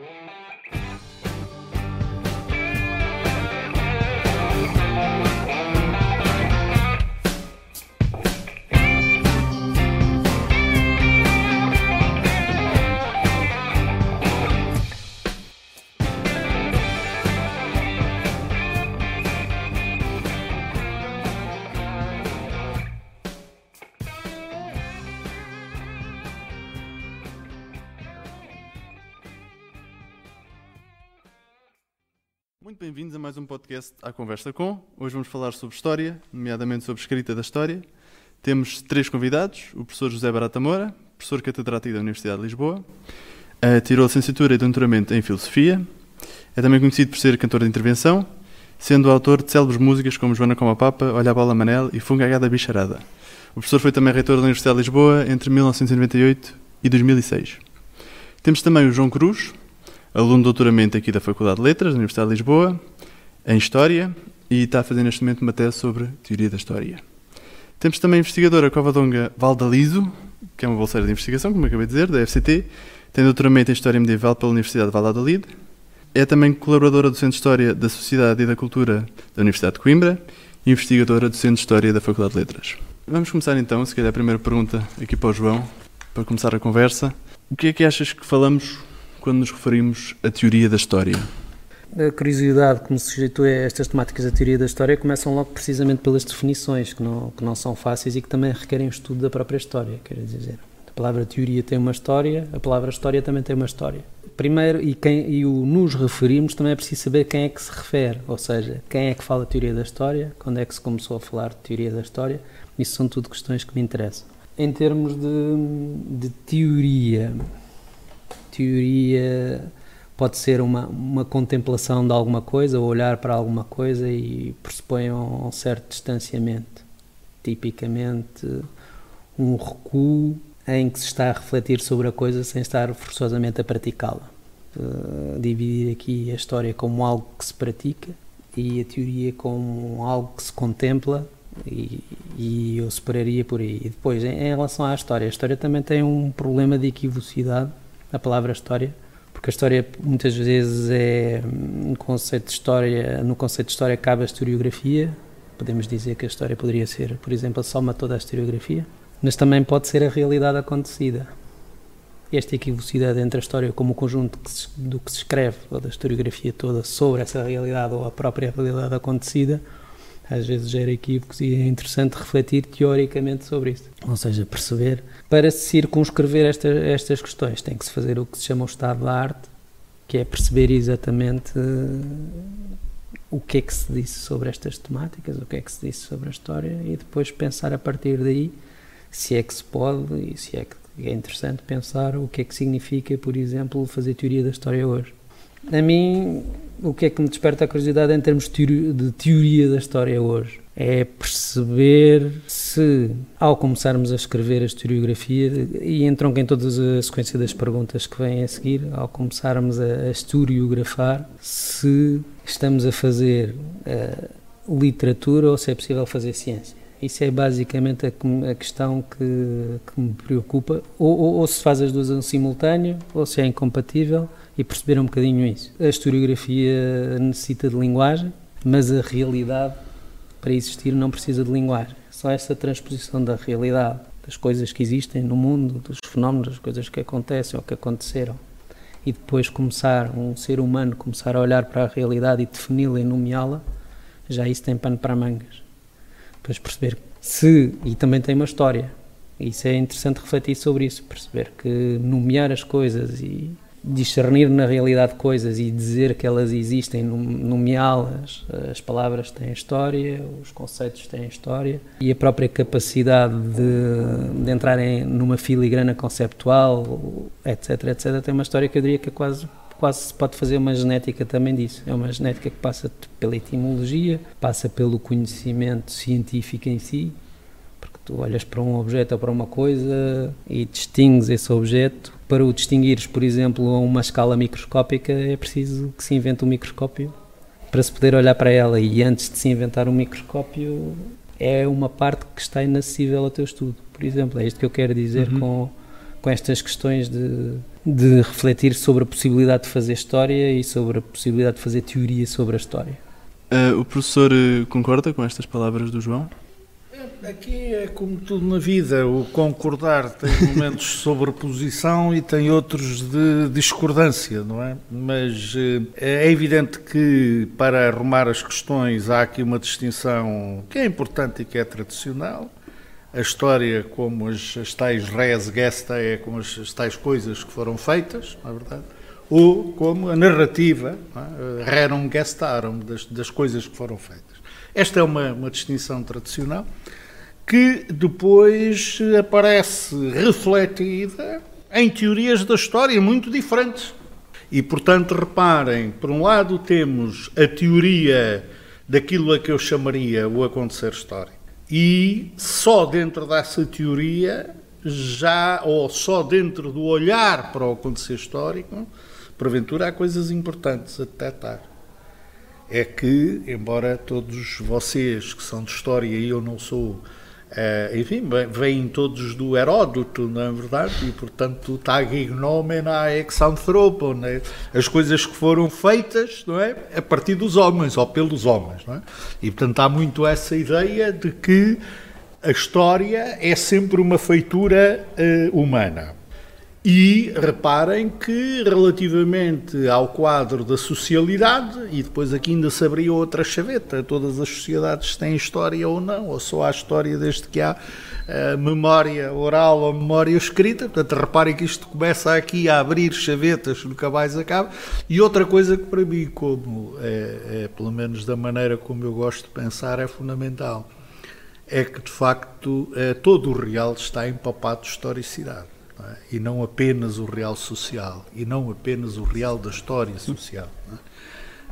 Muito podcast à Conversa Com. Hoje vamos falar sobre história, nomeadamente sobre escrita da história. Temos três convidados: o professor José Barata Moura, professor catedrático da Universidade de Lisboa, uh, tirou licenciatura e doutoramento em Filosofia, é também conhecido por ser cantor de intervenção, sendo autor de célebres músicas como Joana Como a Papa, Olha a Bola Manel e Fungagada Bicharada. O professor foi também reitor da Universidade de Lisboa entre 1998 e 2006. Temos também o João Cruz, aluno de doutoramento aqui da Faculdade de Letras, da Universidade de Lisboa, em História, e está a fazer neste momento uma tese sobre Teoria da História. Temos também a investigadora Covadonga Valdalizo, que é uma bolseira de investigação, como acabei de dizer, da FCT, tem doutoramento em História Medieval pela Universidade de Valladolid, é também colaboradora do Centro de História da Sociedade e da Cultura da Universidade de Coimbra e investigadora do Centro de História da Faculdade de Letras. Vamos começar então, se calhar a primeira pergunta aqui para o João, para começar a conversa. O que é que achas que falamos quando nos referimos à teoria da história? A curiosidade que me sujeitou a estas temáticas da teoria da história começam logo precisamente pelas definições, que não, que não são fáceis e que também requerem um estudo da própria história, quer dizer. A palavra teoria tem uma história, a palavra história também tem uma história. Primeiro, e, quem, e o nos referirmos também é preciso saber quem é que se refere, ou seja, quem é que fala teoria da história, quando é que se começou a falar de teoria da história, isso são tudo questões que me interessam. Em termos de, de teoria, teoria pode ser uma, uma contemplação de alguma coisa, ou olhar para alguma coisa e pressupõe um, um certo distanciamento. Tipicamente, um recuo em que se está a refletir sobre a coisa sem estar forçosamente a praticá-la. Uh, dividir aqui a história como algo que se pratica e a teoria como algo que se contempla e, e eu separaria por aí. E depois, em, em relação à história, a história também tem um problema de equivocidade a palavra história, porque a história muitas vezes é um conceito de história, no conceito de história cabe a historiografia, podemos dizer que a história poderia ser, por exemplo, a soma toda a historiografia, mas também pode ser a realidade acontecida. Esta equivocidade entre a história como o conjunto que se, do que se escreve, ou da historiografia toda, sobre essa realidade ou a própria realidade acontecida, às vezes gera equívocos e é interessante refletir teoricamente sobre isso. Ou seja, perceber, para se circunscrever esta, estas questões, tem que se fazer o que se chama o estado da arte, que é perceber exatamente uh, o que é que se disse sobre estas temáticas, o que é que se disse sobre a história e depois pensar a partir daí se é que se pode e se é que é interessante pensar o que é que significa, por exemplo, fazer teoria da história hoje. A mim, o que é que me desperta a curiosidade em termos de teoria, da história hoje? É perceber se, ao começarmos a escrever a historiografia, e entronca em toda a sequência das perguntas que vêm a seguir, ao começarmos a, historiografar, se estamos a fazer uh, literatura ou se é possível fazer ciência. Isso é basicamente a, a questão que, que, me preocupa. Ou, ou, ou se faz as duas em simultâneo, ou se é incompatível e perceber um bocadinho isso. A historiografia necessita de linguagem, mas a realidade, para existir, não precisa de linguagem. Só essa transposição da realidade, das coisas que existem no mundo, dos fenómenos, das coisas que acontecem ou que aconteceram, e depois começar, um ser humano, começar a olhar para a realidade e defini-la e nomeá-la, já isso tem pano para mangas. Depois perceber se, e também tem uma história, isso é interessante refletir sobre isso, perceber que nomear as coisas e discernir na realidade coisas e dizer que elas existem, nomeá-las, as palavras têm história, os conceitos têm história e a própria capacidade de, de entrar em, numa filigrana conceptual, etc, etc, tem uma história que eu diria que é quase quase se pode fazer uma genética também disso. É uma genética que passa pela etimologia, passa pelo conhecimento científico em si, tu olhas para um objeto ou para uma coisa e distingues esse objeto para o distinguires, por exemplo, a uma escala microscópica, é preciso que se invente um microscópio para se poder olhar para ela. E antes de se inventar um microscópio, é uma parte que está inacessível ao teu estudo. Por exemplo, é isto que eu quero dizer uhum. com, com estas questões de, de refletir sobre a possibilidade de fazer história e sobre a possibilidade de fazer teoria sobre a história. Uh, o professor uh, concorda com estas palavras do João? Aqui é como tudo na vida, o concordar tem momentos de sobreposição e tem outros de discordância, não é? Mas uh, é evidente que para arrumar as questões há aqui uma distinção que é importante e que é tradicional. A história, como as, as tais res gesta, é como as, as tais coisas que foram feitas, não é verdade? ou como a narrativa, é? rerum gestarum, das, das coisas que foram feitas. Esta é uma, uma distinção tradicional que depois aparece refletida em teorias da história muito diferentes. E, portanto, reparem, por um lado temos a teoria daquilo a que eu chamaria o acontecer histórico. E só dentro dessa teoria, já, ou só dentro do olhar para o acontecer histórico, porventura há coisas importantes a detectar. É que, embora todos vocês que são de história e eu não sou, Uh, enfim, vêm todos do Heródoto, não é verdade? E, portanto, tag ignomena ex anthropon, né? as coisas que foram feitas, não é? A partir dos homens, ou pelos homens, não é? E, portanto, há muito essa ideia de que a história é sempre uma feitura uh, humana. E reparem que, relativamente ao quadro da socialidade, e depois aqui ainda se abriu outra chaveta, todas as sociedades têm história ou não, ou só há história desde que há uh, memória oral ou memória escrita. Portanto, reparem que isto começa aqui a abrir chavetas, nunca mais acaba. E outra coisa que para mim, como é, é pelo menos da maneira como eu gosto de pensar, é fundamental, é que de facto é, todo o real está empapado de historicidade? E não apenas o real social, e não apenas o real da história social.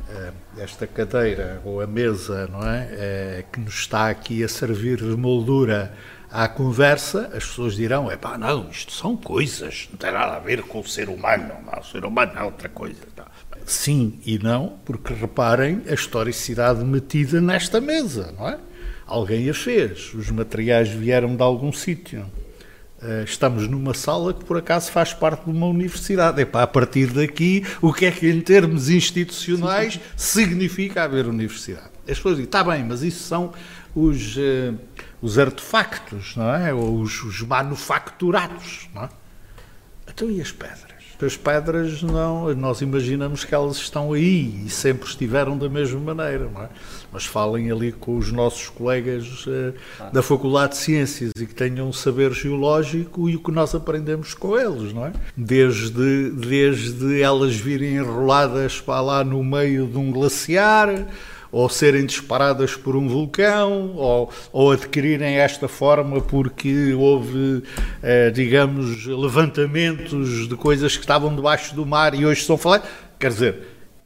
É? Esta cadeira ou a mesa não é? é? que nos está aqui a servir de moldura à conversa, as pessoas dirão: é pá, não, isto são coisas, não tem nada a ver com o ser humano, não, o ser humano é outra coisa. Não. Sim e não, porque reparem a historicidade metida nesta mesa, não é? Alguém a fez, os materiais vieram de algum sítio. Uh, estamos numa sala que por acaso faz parte de uma universidade. Epá, a partir daqui, o que é que em termos institucionais significa haver universidade? As pessoas dizem, está bem, mas isso são os, uh, os artefactos, não é? Ou os, os manufacturados, não é? Então e as pedras? As pedras não, nós imaginamos que elas estão aí e sempre estiveram da mesma maneira, não é? Mas falem ali com os nossos colegas uh, da Faculdade de Ciências e que tenham um saber geológico e o que nós aprendemos com eles, não é? Desde, desde elas virem enroladas para lá no meio de um glaciar, ou serem disparadas por um vulcão, ou, ou adquirirem esta forma porque houve, eh, digamos, levantamentos de coisas que estavam debaixo do mar e hoje são faladas. Quer dizer,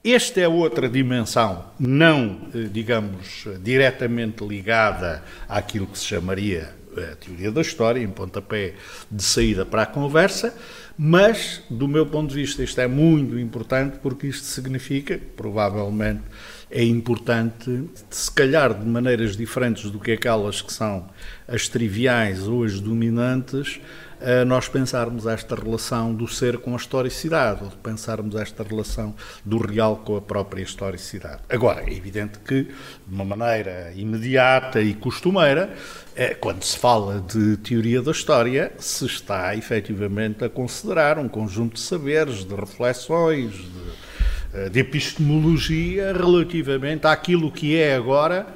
esta é outra dimensão, não, eh, digamos, diretamente ligada àquilo que se chamaria eh, a teoria da história, em pontapé de saída para a conversa, mas, do meu ponto de vista, isto é muito importante porque isto significa, provavelmente, é importante, se calhar de maneiras diferentes do que aquelas que são as triviais ou as dominantes, eh, nós pensarmos esta relação do ser com a historicidade, ou pensarmos esta relação do real com a própria historicidade. Agora, é evidente que, de uma maneira imediata e costumeira, eh, quando se fala de teoria da história, se está efetivamente a considerar um conjunto de saberes, de reflexões, de de epistemologia relativamente àquilo que é agora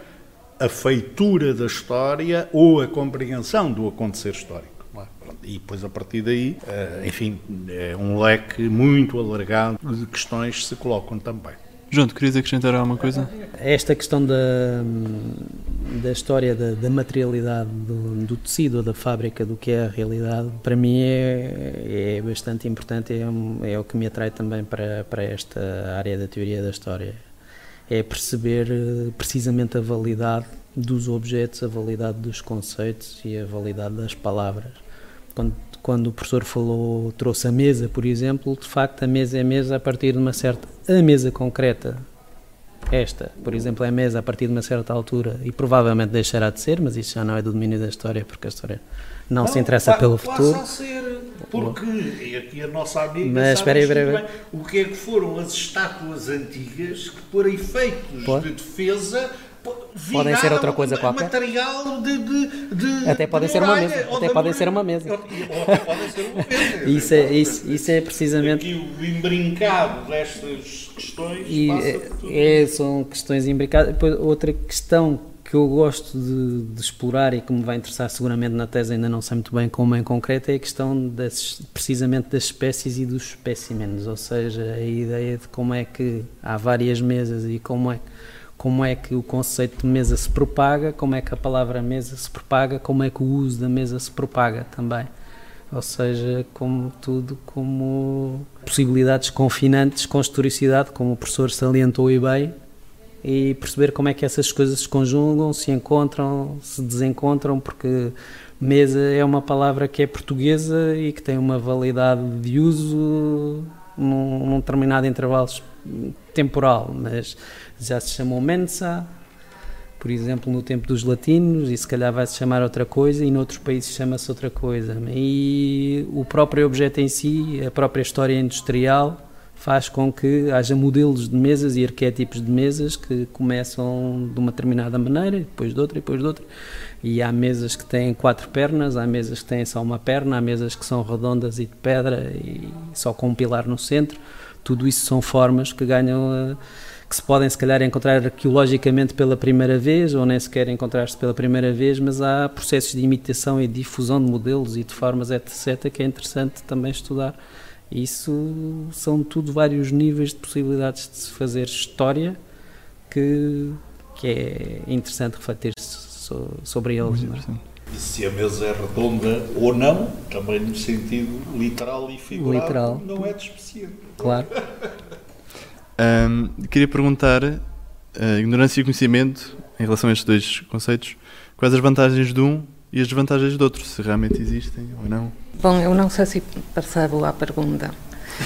a feitura da história ou a compreensão do acontecer histórico. É? E depois, a partir daí, eh, enfim, é um leque muito alargado de questões se colocam também. Tu querias acrescentar alguma coisa? Esta questão da, da história da, da materialidade do, do, tecido da fábrica do que é a realidade, para mim é, é bastante importante, é, é o que me atrai também para, para esta área da teoria da história. É perceber eh, precisamente a validade dos objetos, a validade dos conceitos e a validade das palavras. Quando quando o professor falou, trouxe a mesa, por exemplo, de facto a mesa é mesa a partir de uma certa, a mesa concreta, esta, por exemplo, é mesa a partir de uma certa altura e provavelmente deixará de ser, mas isso já não é do domínio da história, porque a história não, não se interessa pelo futuro. Passa a ser, porque, e aqui a nossa amiga mas, sabe espera aí, bem, o que é que foram as estátuas antigas que, por efeitos Pode? de defesa, podem ser outra coisa qualquer. Material de, de, de até podem ser uma mesa. Até podem ser uma mesa. até podem ser uma mesa. isso, é, isso, isso é precisamente. Aqui o embrincado destas questões. E, é, é, são questões imbricadas. Outra questão que eu gosto de, de, explorar e que me vai interessar seguramente na tese, ainda não sei muito bem como em concreto, é a questão das, precisamente das espécies e dos espécimens, ou seja, a ideia de como é que há várias mesas e como é que como é que o conceito de mesa se propaga, como é que a palavra mesa se propaga, como é que o uso da mesa se propaga também. Ou seja, como tudo, como possibilidades confinantes com historicidade, como o professor salientou e bem, e perceber como é que essas coisas se conjugam, se encontram, se desencontram, porque mesa é uma palavra que é portuguesa e que tem uma validade de uso num, num determinado intervalo temporal, mas já se chamou Mensa, por exemplo, no tempo dos latinos, e se calhar vai se chamar outra coisa, e noutros países chama-se outra coisa. E o próprio objeto em si, a própria história industrial, faz com que haja modelos de mesas e arquétipos de mesas que começam de uma determinada maneira, depois de outra, depois de outra. E há mesas que têm quatro pernas, há mesas que têm só uma perna, há mesas que são redondas e de pedra e só com um pilar no centro. Tudo isso são formas que ganham. Uh, que se podem se calhar encontrar arqueologicamente pela primeira vez ou nem sequer encontrar-se pela primeira vez, mas há processos de imitação e difusão de modelos e de formas, etc., que é interessante também estudar. Isso são tudo vários níveis de possibilidades de se fazer história que, que é interessante refletir so, sobre eles. É? E se a mesa é redonda ou não, também no sentido literal e figurado, literal. não é despreciable. Claro. Um, queria perguntar, uh, ignorância e conhecimento, em relação a estes dois conceitos, quais as vantagens de um e as desvantagens do outro, se realmente existem ou não? Bom, eu não sei se percebo a pergunta.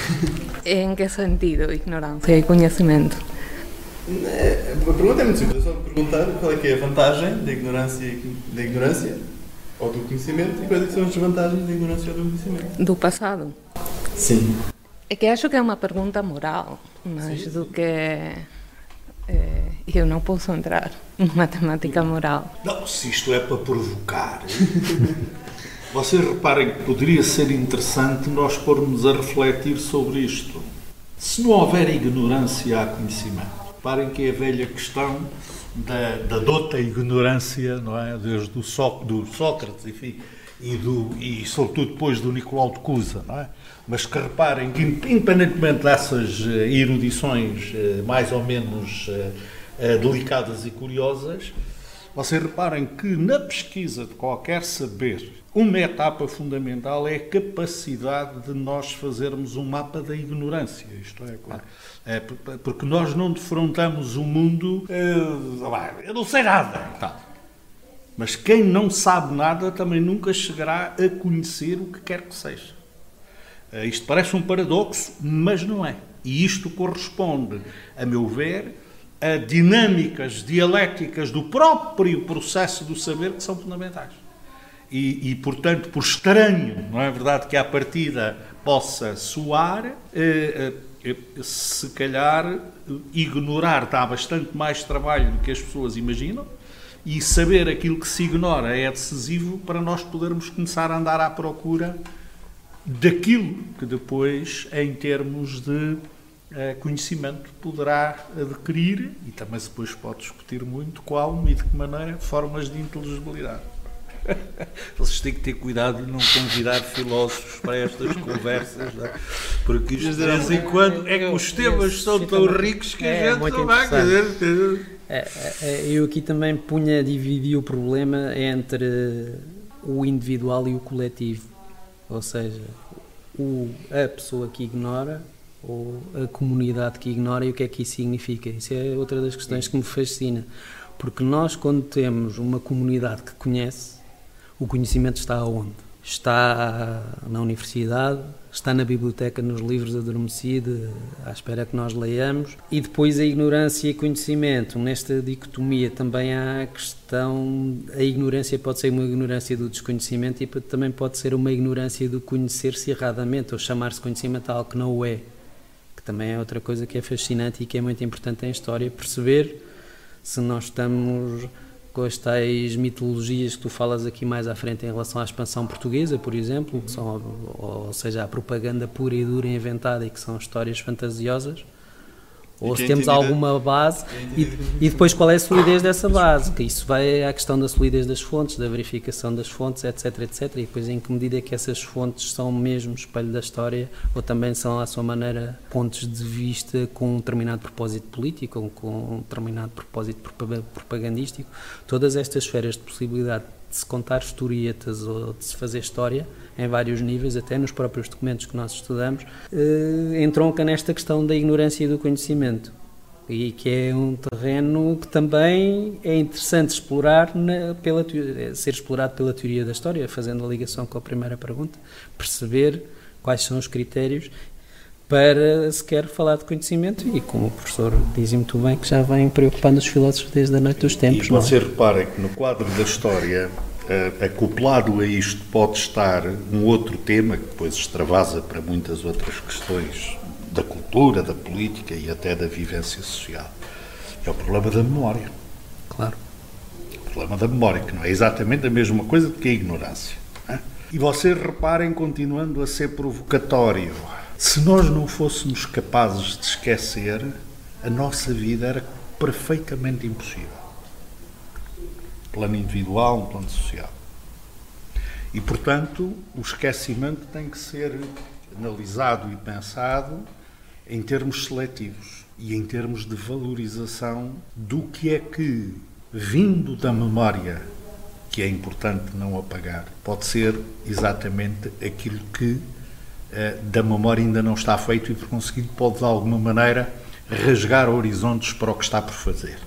em que sentido, ignorância e conhecimento? Eh, a pergunta é muito simples, é só perguntar qual é que é a vantagem da ignorância, da ignorância ou do conhecimento e quais é são as desvantagens da ignorância ou do conhecimento. Do passado? Sim. É que acho que é uma pergunta moral, mais sim, do sim. que. É, eu não posso entrar numa temática moral. Não, se isto é para provocar. Vocês reparem que poderia ser interessante nós pormos a refletir sobre isto. Se não houver ignorância, há conhecimento. Reparem que é a velha questão da, da dota ignorância, não é? Desde do, Só, do Sócrates, enfim, e, do, e sobretudo depois do Nicolau de Cusa, não é? Mas que reparem que, independentemente dessas eh, erudições eh, mais ou menos eh, delicadas e curiosas, vocês reparem que na pesquisa de qualquer saber, uma etapa fundamental é a capacidade de nós fazermos um mapa da ignorância. Isto é, claro. É, porque nós não defrontamos o mundo. eu não sei nada. Tá. Mas quem não sabe nada também nunca chegará a conhecer o que quer que seja. Eh, isto parece um paradoxo, mas não é. E isto corresponde, a meu ver, a dinâmicas dialéticas do próprio processo do saber que são fundamentais. E, e, portanto, por estranho, não é verdade, que à partida possa soar, eh, eh, se calhar ignorar dá bastante mais trabalho do que as pessoas imaginam, e saber aquilo que se ignora é decisivo para nós podermos começar a andar à procura daquilo que depois, em termos de eh, conhecimento, poderá adquirir, e também depois pode discutir muito qual e de que maneira, formas de inteligibilidade. Vocês têm que ter cuidado de não convidar filósofos para estas conversas, não? É? porque isto de vez em quando é que os temas são tão ricos que a é gente não vai querer. É, é, eu aqui também punha, dividi o problema entre o individual e o coletivo ou seja, o, a pessoa que ignora ou a comunidade que ignora e o que é que isso significa. Isso é outra das questões que me fascina, porque nós, quando temos uma comunidade que conhece, o conhecimento está aonde? Está na universidade, está na biblioteca nos livros adormecido, à espera que nós leiamos. E depois a ignorância e conhecimento. Nesta dicotomia também há a questão. A ignorância pode ser uma ignorância do desconhecimento e também pode ser uma ignorância do conhecer-se erradamente ou chamar-se conhecimento a algo que não o é. Que também é outra coisa que é fascinante e que é muito importante em história perceber se nós estamos com as tais mitologias que tu falas aqui mais à frente em relação à expansão portuguesa, por exemplo, são, ou seja, a propaganda pura e dura inventada e que são histórias fantasiosas, ou se temos alguma base e, e, depois qual é a solidez dessa base, que isso vai à questão da solidez das fontes, da verificação das fontes, etc, etc, e depois em que medida é que essas fontes são mesmo espelho da história ou também são à sua maneira pontos de vista com um determinado propósito político ou com um determinado propósito propagandístico, todas estas esferas de possibilidade de se contar historietas ou de se fazer história em vários níveis, até nos próprios documentos que nós estudamos, eh, entronca nesta questão da ignorância e do conhecimento. E que é um terreno que também é interessante explorar, na, pela, eh, ser explorado pela teoria da história, fazendo a ligação com a primeira pergunta, perceber quais são os critérios para se quer falar de conhecimento e como o professor diz muito bem que já vem preocupando os filósofos desde a noite dos tempos. E você é? repara que no quadro da história uh, acoplado a isto pode estar um outro tema que depois extravasa para muitas outras questões da cultura, da política e até da vivência social. É o problema da memória. Claro. O problema da memória, que não é exatamente a mesma coisa do que a ignorância. É? E vocês reparem, continuando a ser provocatório, se nós não fôssemos capazes de esquecer, a nossa vida era perfeitamente impossível plano individual, plano social. E, portanto, o esquecimento tem que ser analisado e pensado em termos seletivos e em termos de valorização do que é que, vindo da memória, que é importante não apagar, pode ser exatamente aquilo que da memória ainda não está feito e, por conseguinte, pode de alguma maneira rasgar horizontes para o que está por fazer.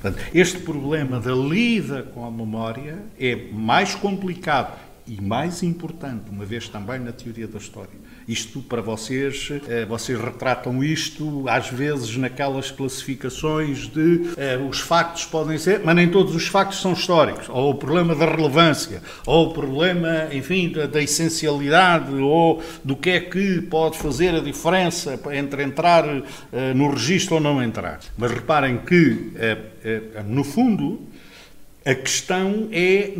Portanto, este problema da lida com a memória é mais complicado e mais importante, uma vez também na teoria da história. Isto para vocês, eh, vocês retratam isto às vezes naquelas classificações de eh, os factos podem ser, mas nem todos os factos são históricos, ou o problema da relevância, ou o problema, enfim, da, da essencialidade, ou do que é que pode fazer a diferença entre entrar eh, no registro ou não entrar. Mas reparem que, no fundo, a questão é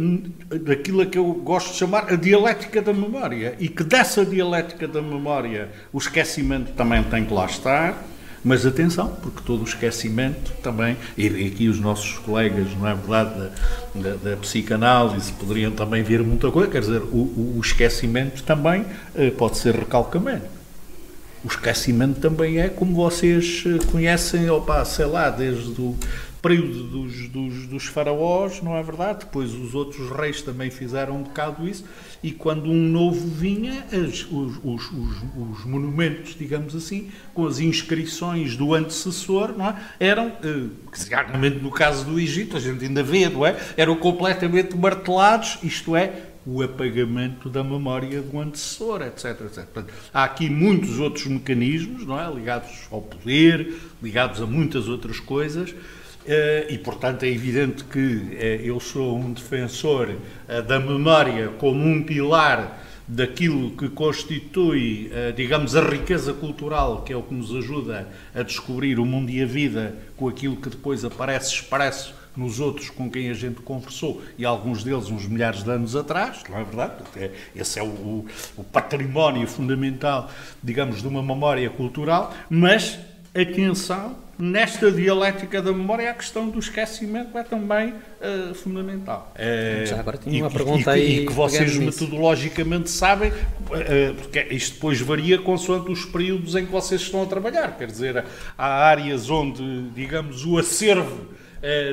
daquilo que eu gosto de chamar a dialética da memória. E que dessa dialética da memória o esquecimento também tem que lá estar. Mas atenção, porque todo o esquecimento também, e aqui os nossos colegas, não é verdade, da, da, da psicanálise poderiam também ver muita coisa, quer dizer, o, o esquecimento também eh, pode ser recalcamento. O esquecimento também é, como vocês eh, conhecem, opa, sei lá, desde o período dos, dos, dos, faraós, não é verdade? Depois os outros reis também fizeram um bocado isso, e quando um novo vinha, as, os, os, os, monumentos, digamos assim, com as inscrições do antecessor, não é? eram, eh, no caso do Egito, a gente ainda vê, não é? Eram completamente martelados, isto é, o apagamento da memória do antecessor, etc. etc. Portanto, há aqui muitos outros mecanismos, não é? ligados ao poder, ligados a muitas outras coisas, e, portanto, é evidente que eh, eu sou um defensor eh, da memória como um pilar daquilo que constitui, digamos, a riqueza cultural, que é o que nos ajuda a descobrir o mundo e a vida com aquilo que depois aparece expresso nos outros com quem a gente conversou, e alguns deles uns milhares de anos atrás, não é verdade? Esse é o, o património fundamental, digamos, de uma memória cultural, mas atenção nesta dialética da memória, a questão do esquecimento é também uh, fundamental. Uh, Já agora tinha uma e, pergunta e, aí. E que vocês metodologicamente sabem, uh, porque isto depois varia consoante os períodos em que vocês estão a trabalhar. Quer dizer, há áreas onde, digamos, o acervo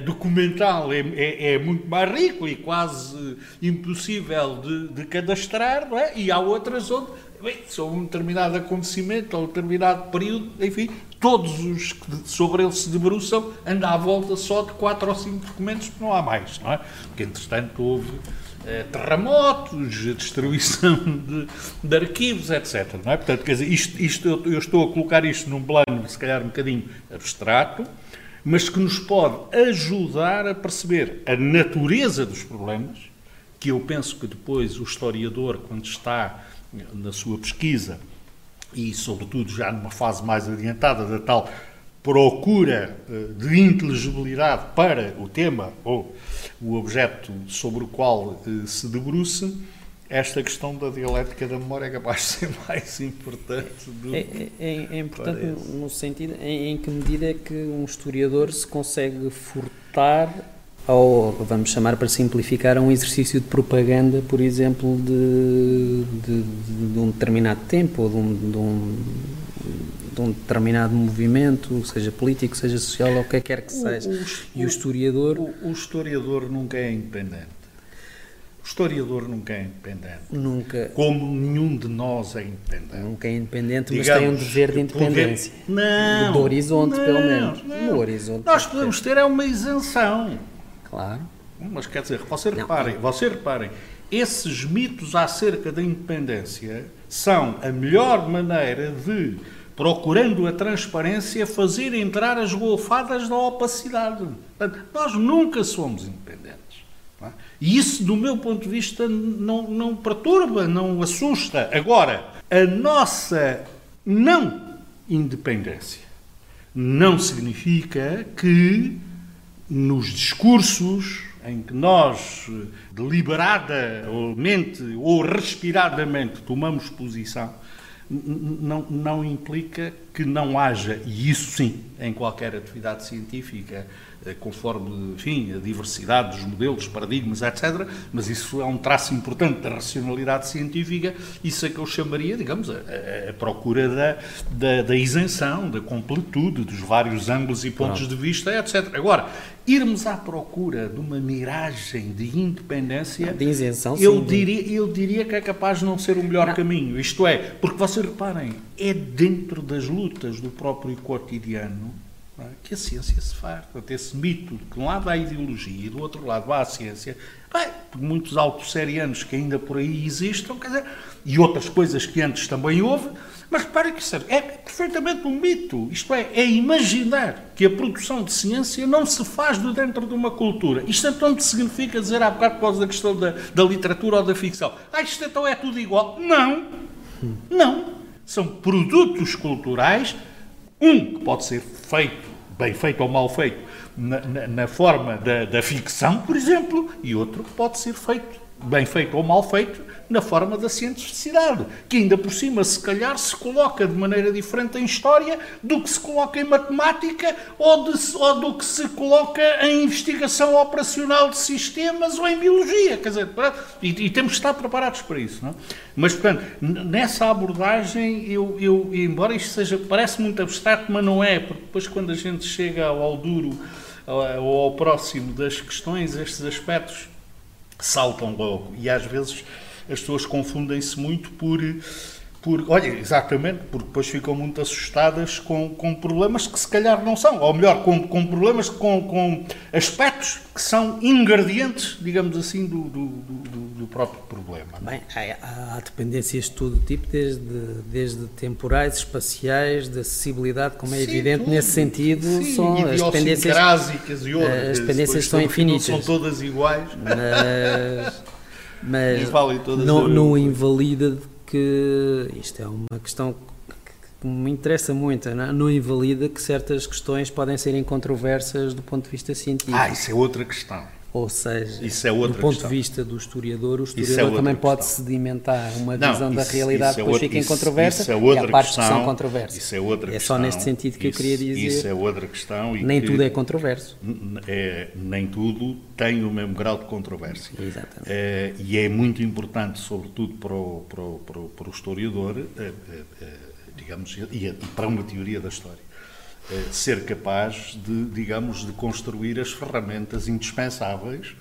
documental é, é, é, muito mais rico e quase impossível de, de cadastrar, não é? e há outras onde sobre um determinado acontecimento ou um determinado período, enfim, todos os que sobre ele se debruçam andam à volta só de quatro ou cinco documentos, porque não há mais, não é? Porque, entretanto, houve eh, terremotos, destruição de, de, arquivos, etc. Não é? Portanto, quer dizer, isto, isto eu, eu, estou a colocar isto num plano, se calhar um bocadinho abstrato, mas que nos pode ajudar a perceber a natureza dos problemas, que eu penso que depois o historiador, quando está na sua pesquisa, e sobretudo já numa fase mais adiantada da tal procura eh, de inteligibilidade para o tema ou o objeto sobre o qual eh, se debruça, esta questão da dialética da memória é capaz de ser mais importante do é, é, é, é importante parece. no sentido em, em, que medida é que um historiador se consegue furtar ou vamos chamar para simplificar um exercício de propaganda por exemplo de, de, de um determinado tempo ou de um, de um de um determinado movimento, seja político, seja social, ou o que quer que seja. O, o, e o historiador. O, o, historiador nunca é independente. O historiador nunca é independente. Nunca. Como nenhum de nós é independente. Nunca é independente, Digamos, mas tem um dever de independência. Poder... Não. Do horizonte, não, pelo menos. Não. No horizonte. Nós podemos ter é uma isenção. Claro. Mas quer dizer, você reparem, você reparem, esses mitos acerca da independência são a melhor maneira de procurando a transparência, fazer entrar as golfadas da opacidade. Portanto, nós nunca somos independentes. É? E isso, do meu ponto de vista, não, não perturba, não assusta. Agora, a nossa não independência não significa que nos discursos em que nós deliberadamente ou respiradamente tomamos posição, não, não implica que não haja, e isso sim, em qualquer atividade científica, conforme, enfim, a diversidade dos modelos, paradigmas, etc., mas isso é um traço importante da racionalidade científica, isso é que eu chamaria, digamos, a, a, procura da, da, da, isenção, da completude, dos vários ângulos e pontos de vista, etc. Agora, irmos à procura de uma miragem de independência, de isenção, eu, sim, diria, eu diria que é capaz de não ser o melhor não. caminho. Isto é, porque vocês reparem, é dentro das lutas do próprio cotidiano é? que a ciência se faz. Portanto, esse mito de que de um lado há ideologia e do outro lado há a ciência, bem, muitos autosserianos que ainda por aí existam, quer dizer, e outras coisas que antes também houve, mas reparem que isso é perfeitamente um mito. Isto é, é imaginar que a produção de ciência não se faz de dentro de uma cultura. Isto então significa dizer há bocado por causa da questão da, da literatura ou da ficção. Ah, isto então é tudo igual. Não. Não. São produtos culturais um que pode ser feito, bem feito ou mal feito, na, na, na forma da, da ficção, por exemplo, e outro que pode ser feito, bem feito ou mal feito, na forma da cientificidade, que ainda por cima, se calhar, se coloca de maneira diferente em história do que se coloca em matemática ou, de, ou do que se coloca em investigação operacional de sistemas ou em biologia. Quer dizer, e, e temos que estar preparados para isso. Não é? Mas, portanto, nessa abordagem, eu, eu, embora isto seja, parece muito abstrato, mas não é, porque depois quando a gente chega ao, ao duro ou ao próximo das questões, estes aspectos saltam logo. E às vezes as pessoas confundem-se muito por, por. Olha, exatamente, porque depois ficam muito assustadas com, com problemas que se calhar não são, ou melhor, com, com problemas, com, com aspectos que são ingredientes, digamos assim, do, do, do, do próprio problema. Bem, há, há, dependências de todo tipo, desde, desde temporais, espaciais, de acessibilidade, como é Sim, evidente, tudo. nesse sentido, Sim, são as dependências. E outras, as dependências são infinitas. São todas iguais. Mas, mas não, não invalida que isto é uma questão que me interessa muito, não, é? não invalida que certas questões podem serem controversas do ponto de vista científico. Ah, isso é outra questão. Ou seja, isso é outra do ponto questão. de vista do historiador, o é historiador é também pode questão. sedimentar uma não, visão isso, da realidade que é depois fica em controvérsia é e há partes questão, que são controversas. Isso é outra é questão. só neste sentido que isso, eu queria dizer. Isso é outra questão. nem tudo é controverso. É, nem tudo tem o mesmo grau de controvérsia. Exatamente. É, e é muito importante, sobretudo para o, para o, para o, para o historiador, é, é, digamos, e para uma teoria da história ser capaz de, digamos, de construir as ferramentas indispensáveis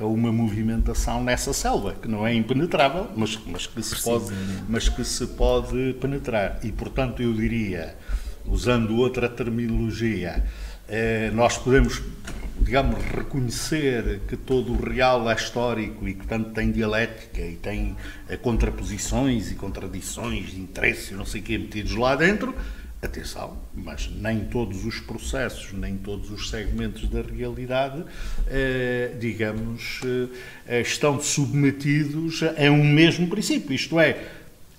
a uma movimentação nessa selva, que não é impenetrável, mas, mas, que, se pode, mas que se pode penetrar. E, portanto, eu diria, usando outra terminologia, eh, nós podemos digamos, reconhecer que todo o real é histórico e que, portanto, tem dialética e tem eh, contraposições e contradições, interesses, não sei o que, metidos lá dentro, Atenção, mas nem todos os processos, nem todos os segmentos da realidade, eh, digamos, eh, estão submetidos a um mesmo princípio. Isto é,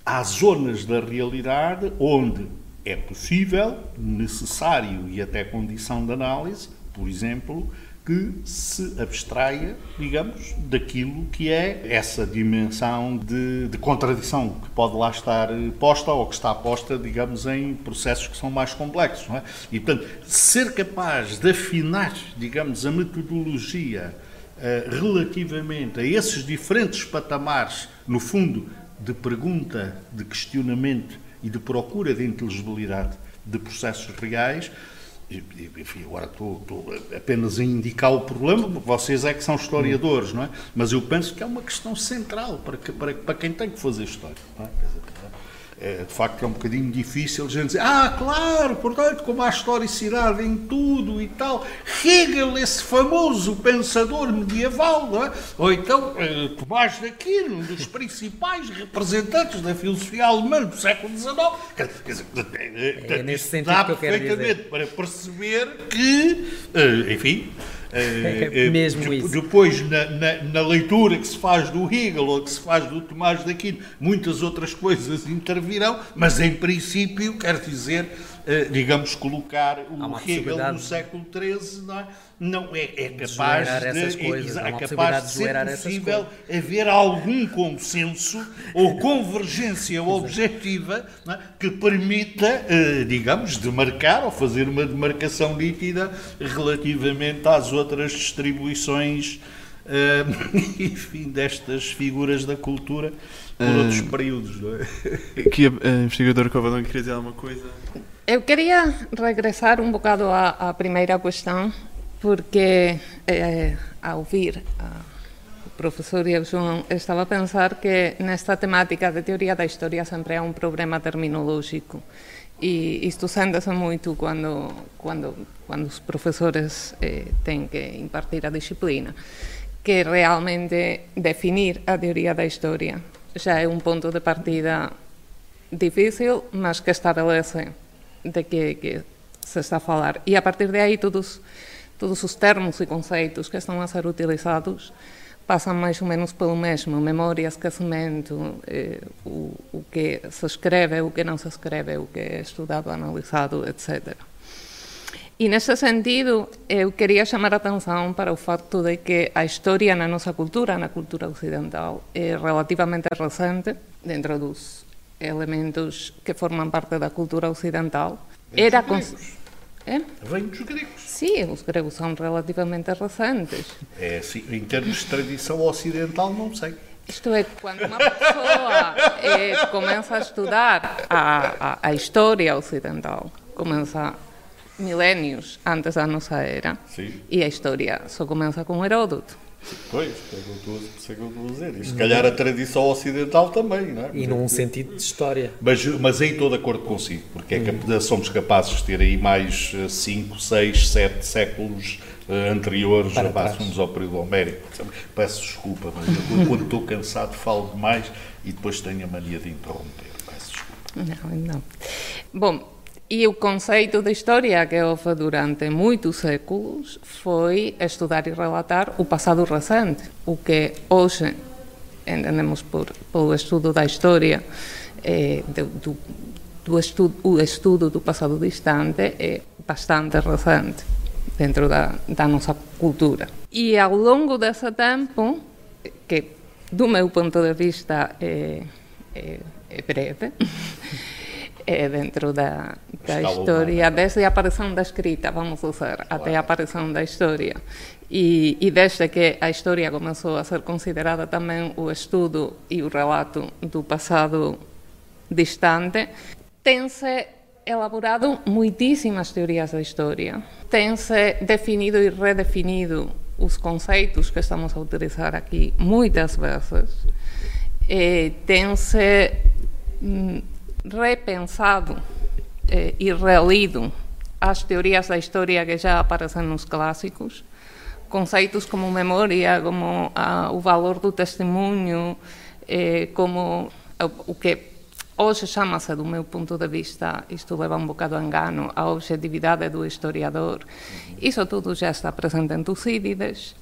há zonas da realidade onde é possível, necessário e até condição de análise, por exemplo, que se abstraia, digamos, daquilo que é essa dimensão de, de, contradição que pode lá estar posta ou que está posta, digamos, em processos que são mais complexos. É? E, portanto, ser capaz de afinar, digamos, a metodologia uh, relativamente a esses diferentes patamares, no fundo, de pergunta, de questionamento e de procura de inteligibilidade de processos reais, enfim, agora estou, estou, apenas a indicar o problema, porque vocês é que são historiadores, não é? Mas eu penso que é uma questão central para, que, para, para quem tem que fazer história. É? É, de facto é um bocadinho difícil a gente dizer, ah, claro, portanto, como há historicidade em tudo e tal, Hegel, esse famoso pensador medieval, é? ou então eh, Tomás de Aquino, um dos principais representantes da filosofia alemã do século XIX, quer dizer, é, é nesse sentido dá que eu quero perfeitamente dizer. para perceber que, eh, enfim, É mesmo de, isso. Depois, na, na, na, leitura que se faz do Hegel ou que se faz do Tomás de Aquino, muitas outras coisas intervirão, mas em princípio, quer dizer, eh, digamos, colocar o Hegel no século XIII, não é? não é, é capaz de, essas coisas, é, é capaz de ser possível haver algum consenso ou convergência objetiva é? que permita, eh, digamos, demarcar ou fazer uma demarcação nítida relativamente às outras distribuições, eh, enfim, destas figuras da cultura por uh, outros períodos. Não é? Aqui a, a investigadora Covadão queria dizer alguma coisa? Eu queria regressar um bocado à, à primeira questão porque eh, a ouvir a, o profesor e João estaba a pensar que nesta temática de teoría da historia sempre é un problema terminolóxico e isto séntese moito cando, cando, cando os profesores eh, ten que impartir a disciplina que realmente definir a teoría da historia xa é un ponto de partida difícil, mas que estabelece de que, que se está a falar. E a partir de aí todos todos os termos e conceitos que estão a ser utilizados passam mais ou menos pelo mesmo, memória, esquecimento, eh, o, o que se escreve, o que não se escreve, o que é estudado, analisado, etc. E nesse sentido, eu queria chamar a atenção para o facto de que a história na nossa cultura, na cultura ocidental, é relativamente recente, dentro dos elementos que formam parte da cultura ocidental. Era... É? Vem dos gregos. Sim, os gregos são relativamente recentes. É, assim, em termos de tradição ocidental, não sei. Isto é, quando uma pessoa é, começa a estudar a, a, a, história ocidental, começa milénios antes da nossa era, Sim. e a história só começa com Heródoto. Pois, é o que eu estou a dizer. E se calhar a tradição ocidental também, não é? E num sentido de história. Mas, mas aí estou de acordo consigo, porque é que somos capazes de ter aí mais 5, 6, 7 séculos uh, anteriores a passarmos ao período homérico. Peço desculpa, mas eu, quando estou cansado falo demais e depois tenho a mania de interromper. Peço desculpa. Não, não. Bom, e o conceito de história que houve durante muitos séculos foi estudar e relatar o passado recente, o que hoje entendemos por, pelo estudo da história, eh, do, do estudo, o estudo do passado distante é bastante recente dentro da, da nossa cultura. E ao longo desse tempo, que do meu ponto de vista é, é, é breve, é dentro da, da história, desde a aparição da escrita, vamos dizer, claro. até a aparição da história. E, e desde que a história começou a ser considerada também o estudo e o relato do passado distante, tem-se elaborado muitíssimas teorias da história, tem-se definido e redefinido os conceitos que estamos a utilizar aqui muitas vezes, tem-se hum, repensado eh, e relido as teorias da história que já aparecem nos clássicos, conceitos como memória, como a, o valor do testemunho, eh, como o, o que hoje chama-se, do meu ponto de vista, isto leva um bocado a engano, a objetividade do historiador. Isso tudo já está presente em Tucídides,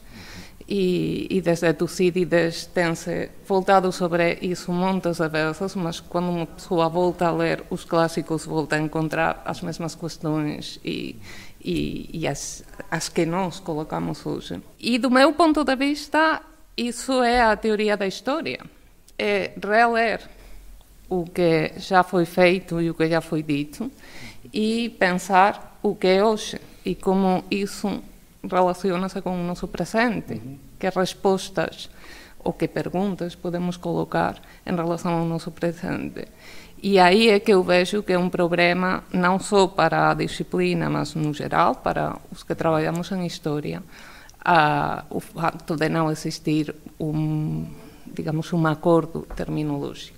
e, e desde Tucídides tem-se voltado sobre isso muitas vezes, mas quando uma pessoa volta a ler os clássicos, volta a encontrar as mesmas questões e, e, e as, as que nós colocamos hoje. E do meu ponto de vista, isso é a teoria da história. É reler o que já foi feito e o que já foi dito e pensar o que é hoje e como isso relaciona-se com o nosso presente, uhum. que respostas ou que perguntas podemos colocar em relação ao nosso presente. E aí é que eu vejo que é um problema não só para a disciplina, mas no geral, para os que trabalhamos em história, a, o fato de não existir um, digamos, um acordo terminológico.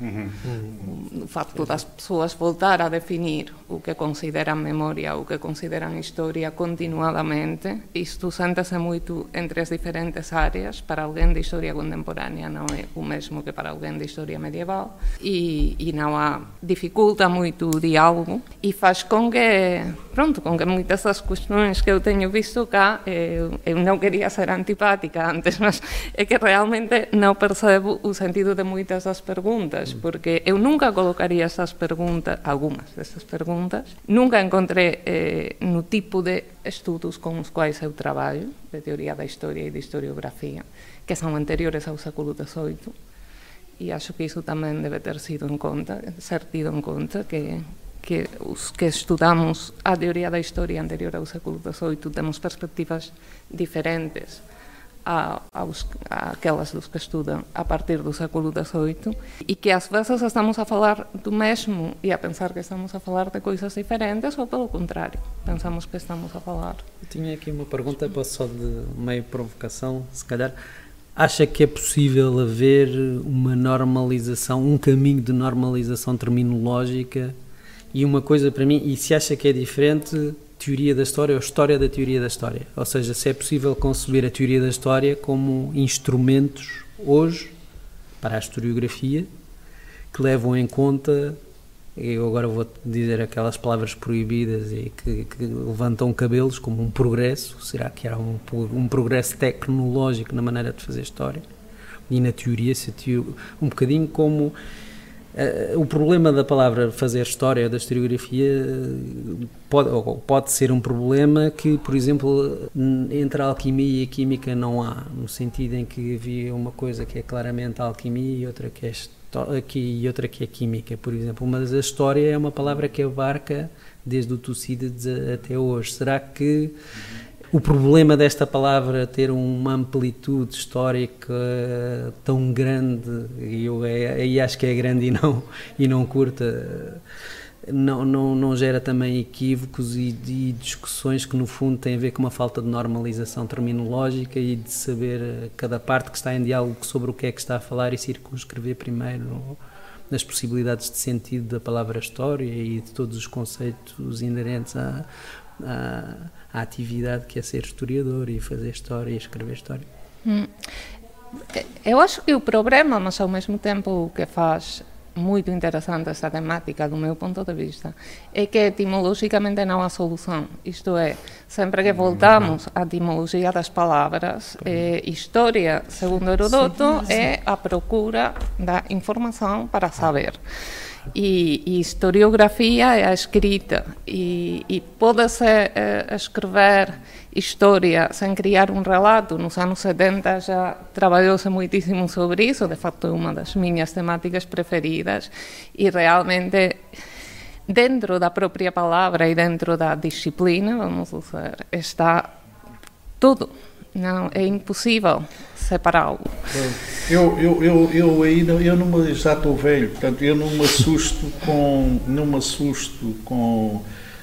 Uhum. O facto das pessoas voltar a definir o que consideram memória, o que consideram história continuadamente, isto senta-se muito entre as diferentes áreas. Para alguém de história contemporânea não é o mesmo que para alguém de história medieval e, e não há dificulta muito o diálogo e faz com que, pronto, com que muitas das questões que eu tenho visto cá, eu, eu não queria ser antipática antes, mas é que realmente não percebo o sentido de muitas das perguntas porque eu nunca colocaría esas preguntas, algunhas desas preguntas, nunca encontré eh, no tipo de estudos con os quais eu traballo, de teoría da historia e de historiografía, que son anteriores ao século XVIII, e acho que iso tamén debe ter sido en conta, ser tido en conta, que que os que estudamos a teoría da historia anterior ao século XVIII temos perspectivas diferentes a, aos, a aquelas dos que estudam a partir do século XVIII e que às vezes estamos a falar do mesmo e a pensar que estamos a falar de coisas diferentes ou pelo contrário, pensamos que estamos a falar. Eu tinha aqui uma pergunta, posso só de meio provocação, se calhar. Acha que é possível haver uma normalização, um caminho de normalização terminológica e uma coisa para mim, e se acha que é diferente, teoria da história ou história da teoria da história. Ou seja, se é possível conceber a teoria da história como instrumentos hoje para a historiografia que levam em conta, eu agora vou dizer aquelas palavras proibidas e que, que levantam cabelos como um progresso, será que era um, um progresso tecnológico na maneira de fazer história? E na teoria, um bocadinho como o problema da palavra fazer história da historiografia pode, pode ser um problema que, por exemplo, entre a alquimia e a química não há, no sentido em que havia uma coisa que é claramente a alquimia e outra que é aqui e outra que é química, por exemplo. Mas a história é uma palavra que abarca desde o Tucídides até hoje. Será que o problema desta palavra ter uma amplitude histórica tão grande, e eu é, acho que é grande e não, e não curta, não, não, não gera também equívocos e, e, discussões que no fundo têm a ver com uma falta de normalização terminológica e de saber cada parte que está em diálogo sobre o que é que está a falar e circunscrever primeiro nas possibilidades de sentido da palavra história e de todos os conceitos inerentes a, a a atividade que é ser historiador e fazer história e escrever história. Hum. Eu acho que o problema, mas ao mesmo tempo o que faz muito interessante essa temática do meu ponto de vista é que etimologicamente não há solução. Isto é, sempre que voltamos à etimologia das palavras, eh, história, segundo Herodoto, é a procura da informação para saber. E, e, historiografia é a escrita e, e pode-se eh, escrever história sem criar um relato. Nos anos 70 já trabalhou-se muitíssimo sobre isso, de facto é uma das minhas temáticas preferidas e realmente dentro da própria palavra e dentro da disciplina, vamos dizer, está tudo. Não, é impossível separá-lo. Eu, eu, eu, eu não, eu não já estou velho, portanto eu não me assusto com, não me assusto com,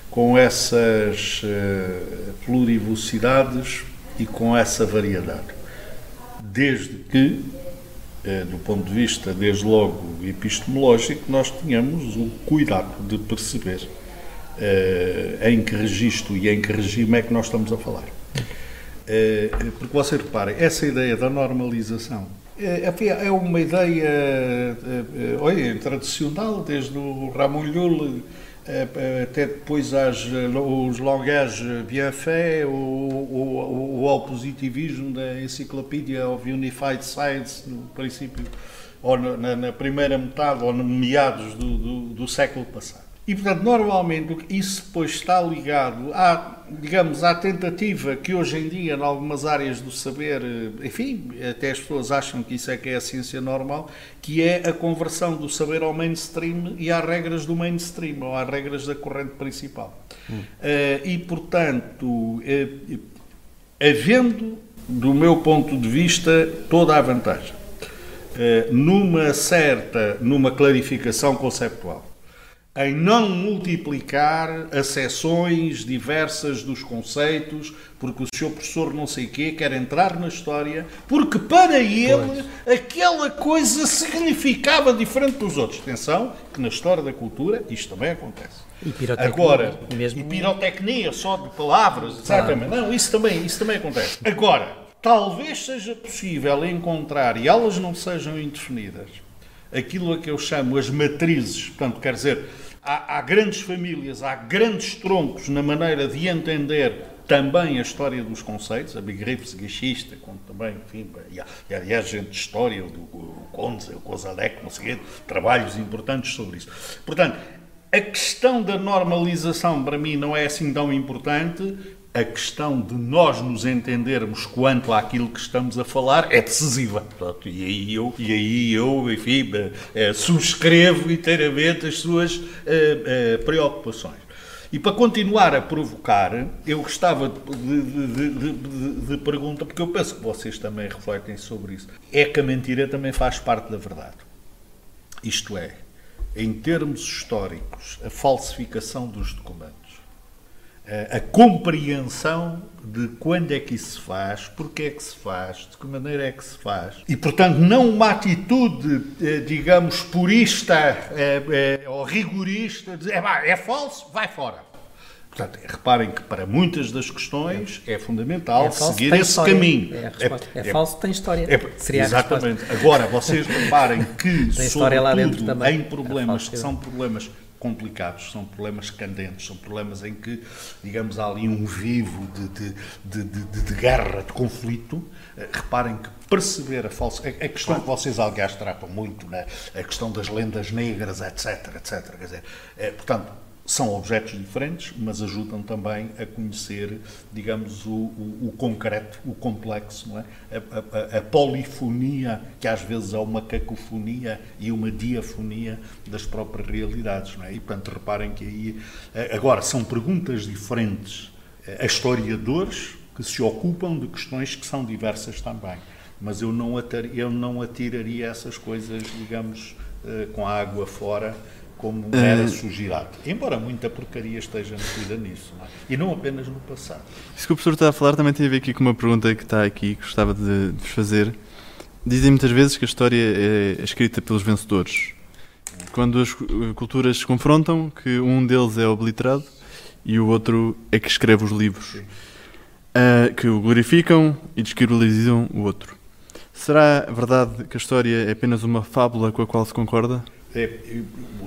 com essas uh, plurivocidades e com essa variedade. Desde que, uh, do ponto de vista, desde logo epistemológico, nós tenhamos o cuidado de perceber uh, em que registro e em que regime é que nós estamos a falar. Eh, porque você repare, essa ideia da normalização é, é uma ideia eh, olha, tradicional, desde o Ramon Llull até depois as, os langage bien fait, o, o, o, o positivismo da Encyclopedia of Unified Science, no princípio, ou na, na primeira metade, ou no meados do, do, do século passado. E, portanto, normalmente isso depois está ligado à, digamos, à tentativa que hoje em dia, em algumas áreas do saber, enfim, até as pessoas acham que isso é que é a ciência normal, que é a conversão do saber ao mainstream e às regras do mainstream, ou às regras da corrente principal. Hum. Uh, e, portanto, uh, havendo, do meu ponto de vista, toda a vantagem, numa certa, numa clarificação conceptual, em não multiplicar acessões diversas dos conceitos, porque o seu professor não sei quê quer entrar na história, porque para ele pois. aquela coisa significava diferente dos outros. Atenção, que na história da cultura isto também acontece. E pirotecnia. Agora, mesmo... e pirotecnia só de palavras, exatamente. Não, isso também, isso também acontece. Agora, talvez seja possível encontrar, e elas não sejam indefinidas, aquilo a que eu chamo as matrizes, portanto, quer dizer, há, há grandes famílias, há grandes troncos na maneira de entender também a história dos conceitos, a Begriffsgeschichte, como também, enfim, e aliás, gente de história, o Conze, o Kozalek, não trabalhos importantes sobre isso. Portanto, a questão da normalização para mim não é assim tão importante, a questão de nós nos entendermos quanto àquilo que estamos a falar é decisiva. Portanto, e aí eu, e aí eu enfim, é, subscrevo inteiramente as suas é, é, preocupações. E para continuar a provocar, eu gostava de, de, de, de, perguntar, porque eu penso que vocês também refletem sobre isso. É que a mentira também faz parte da verdade. Isto é, em termos históricos, a falsificação dos documentos a compreensão de quando é que isso se faz, porque é que se faz, de que maneira é que se faz. E, portanto, não uma atitude, eh, digamos, purista é, é, ou rigorista, de é, é falso, vai fora. Portanto, reparem que para muitas das questões é fundamental é falso, seguir esse história. caminho. É, é, é, falso, tem história. É, Seria exatamente. Agora, vocês reparem que, sobretudo, em problemas que são problemas complicados, são problemas candentes, são problemas em que, digamos, há ali um vivo de, de, de, de, guerra, de conflito. Uh, reparem que perceber a falsa. A, a questão que vocês, aliás, tratam muito, né? a questão das lendas negras, etc, etc. Quer dizer, uh, portanto, são objetos diferentes, mas ajudam também a conhecer, digamos, o, o, o concreto, o complexo, é? A, a, a, polifonia, que às vezes é uma cacofonia e uma diafonia das próprias realidades. É? E, portanto, reparem que aí. Eh, agora, são perguntas diferentes a historiadores que se ocupam de questões que são diversas também. Mas eu não, eu não atiraria essas coisas, digamos, eh, com a água fora como mera uh, sujidade. Embora muita porcaria esteja metida nisso, não é? e não apenas no passado. Isso que o professor está a falar também tem a ver aqui com uma pergunta que está aqui, que gostava de, vos fazer. Dizem muitas vezes que a história é escrita pelos vencedores. Quando as culturas se confrontam, que um deles é obliterado e o outro é que escreve os livros, uh, que o glorificam e descredibilizam o outro. Será verdade que a história é apenas uma fábula com a qual se concorda? É,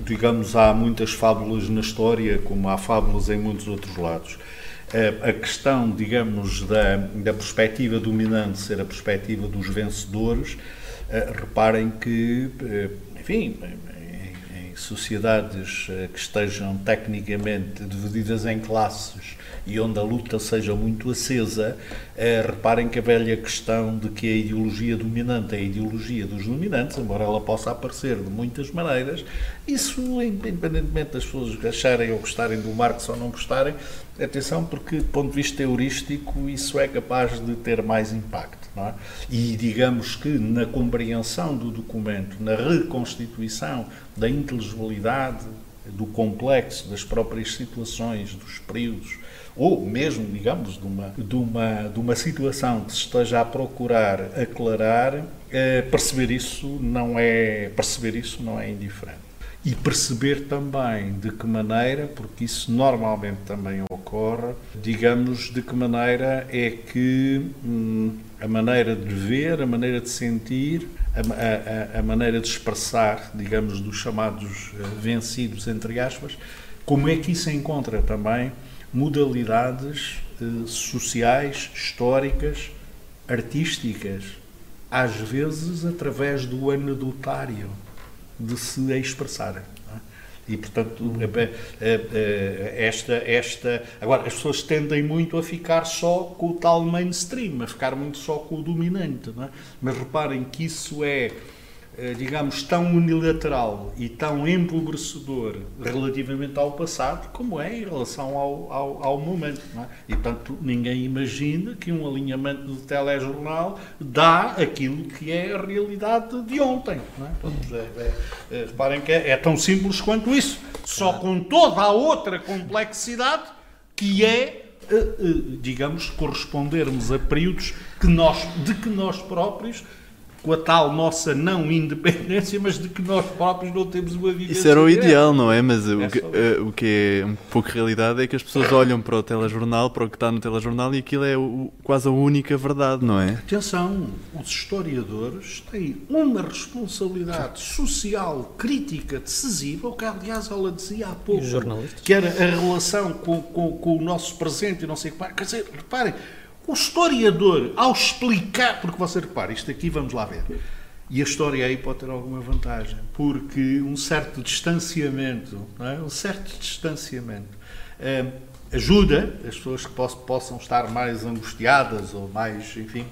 digamos, há muitas fábulas na história, como há fábulas em muitos outros lados. A questão, digamos, da, da perspectiva dominante ser a perspectiva dos vencedores, eh, reparem que, eh, enfim, em, em sociedades que estejam tecnicamente divididas em classes e onde a luta seja muito acesa, eh, reparem que a velha questão de que a ideologia dominante é a ideologia dos dominantes, embora ela possa aparecer de muitas maneiras, isso, independentemente das pessoas acharem ou gostarem do Marx ou não gostarem, atenção, porque do ponto de vista heurístico isso é capaz de ter mais impacto. É? E digamos que na compreensão do documento, na reconstituição da inteligibilidade, do complexo das próprias situações, dos períodos, ou mesmo, digamos, de uma, de uma, de uma situação que se esteja a procurar aclarar, eh, perceber isso não é perceber isso não é indiferente. E perceber também de que maneira, porque isso normalmente também ocorre digamos de que maneira é que hum, a maneira de ver, a maneira de sentir, a, a, a, maneira de expressar, digamos, dos chamados eh, vencidos, entre aspas, como é que isso encontra também modalidades eh, sociais, históricas, artísticas, às vezes através do anedotário de se expressarem. E, portanto, esta, esta. Agora, as pessoas tendem muito a ficar só com o tal mainstream, a ficar muito só com o dominante. É? Mas reparem que isso é digamos, tão unilateral e tão empobrecedor relativamente ao passado como é em relação ao, ao, ao momento. É? E, portanto, ninguém imagina que um alinhamento do telejornal dá aquilo que é a realidade de ontem. É? Portanto, é, é, é, reparem que é, é, tão simples quanto isso, só com toda a outra complexidade que é, eh, eh, digamos, correspondermos a períodos que nós, de que nós próprios com a tal nossa não independência, mas de que nós próprios não temos uma vivência. Isso era o ideal, não é? Mas é o, que, uh, o que é um pouco realidade é que as pessoas olham para o telejornal, para o que está no telejornal, e aquilo é o, quase a única verdade, não é? Atenção, os historiadores têm uma responsabilidade social, crítica, decisiva, o que aliás ela dizia há pouco, que era a relação com, com, com o nosso presente e não sei o que. Quer dizer, reparem o historiador, ao explicar, porque você repara, isto aqui vamos lá ver, e a história aí pode ter alguma vantagem, porque um certo distanciamento, é? um certo distanciamento, eh, ajuda as pessoas que possam estar mais angustiadas ou mais, enfim,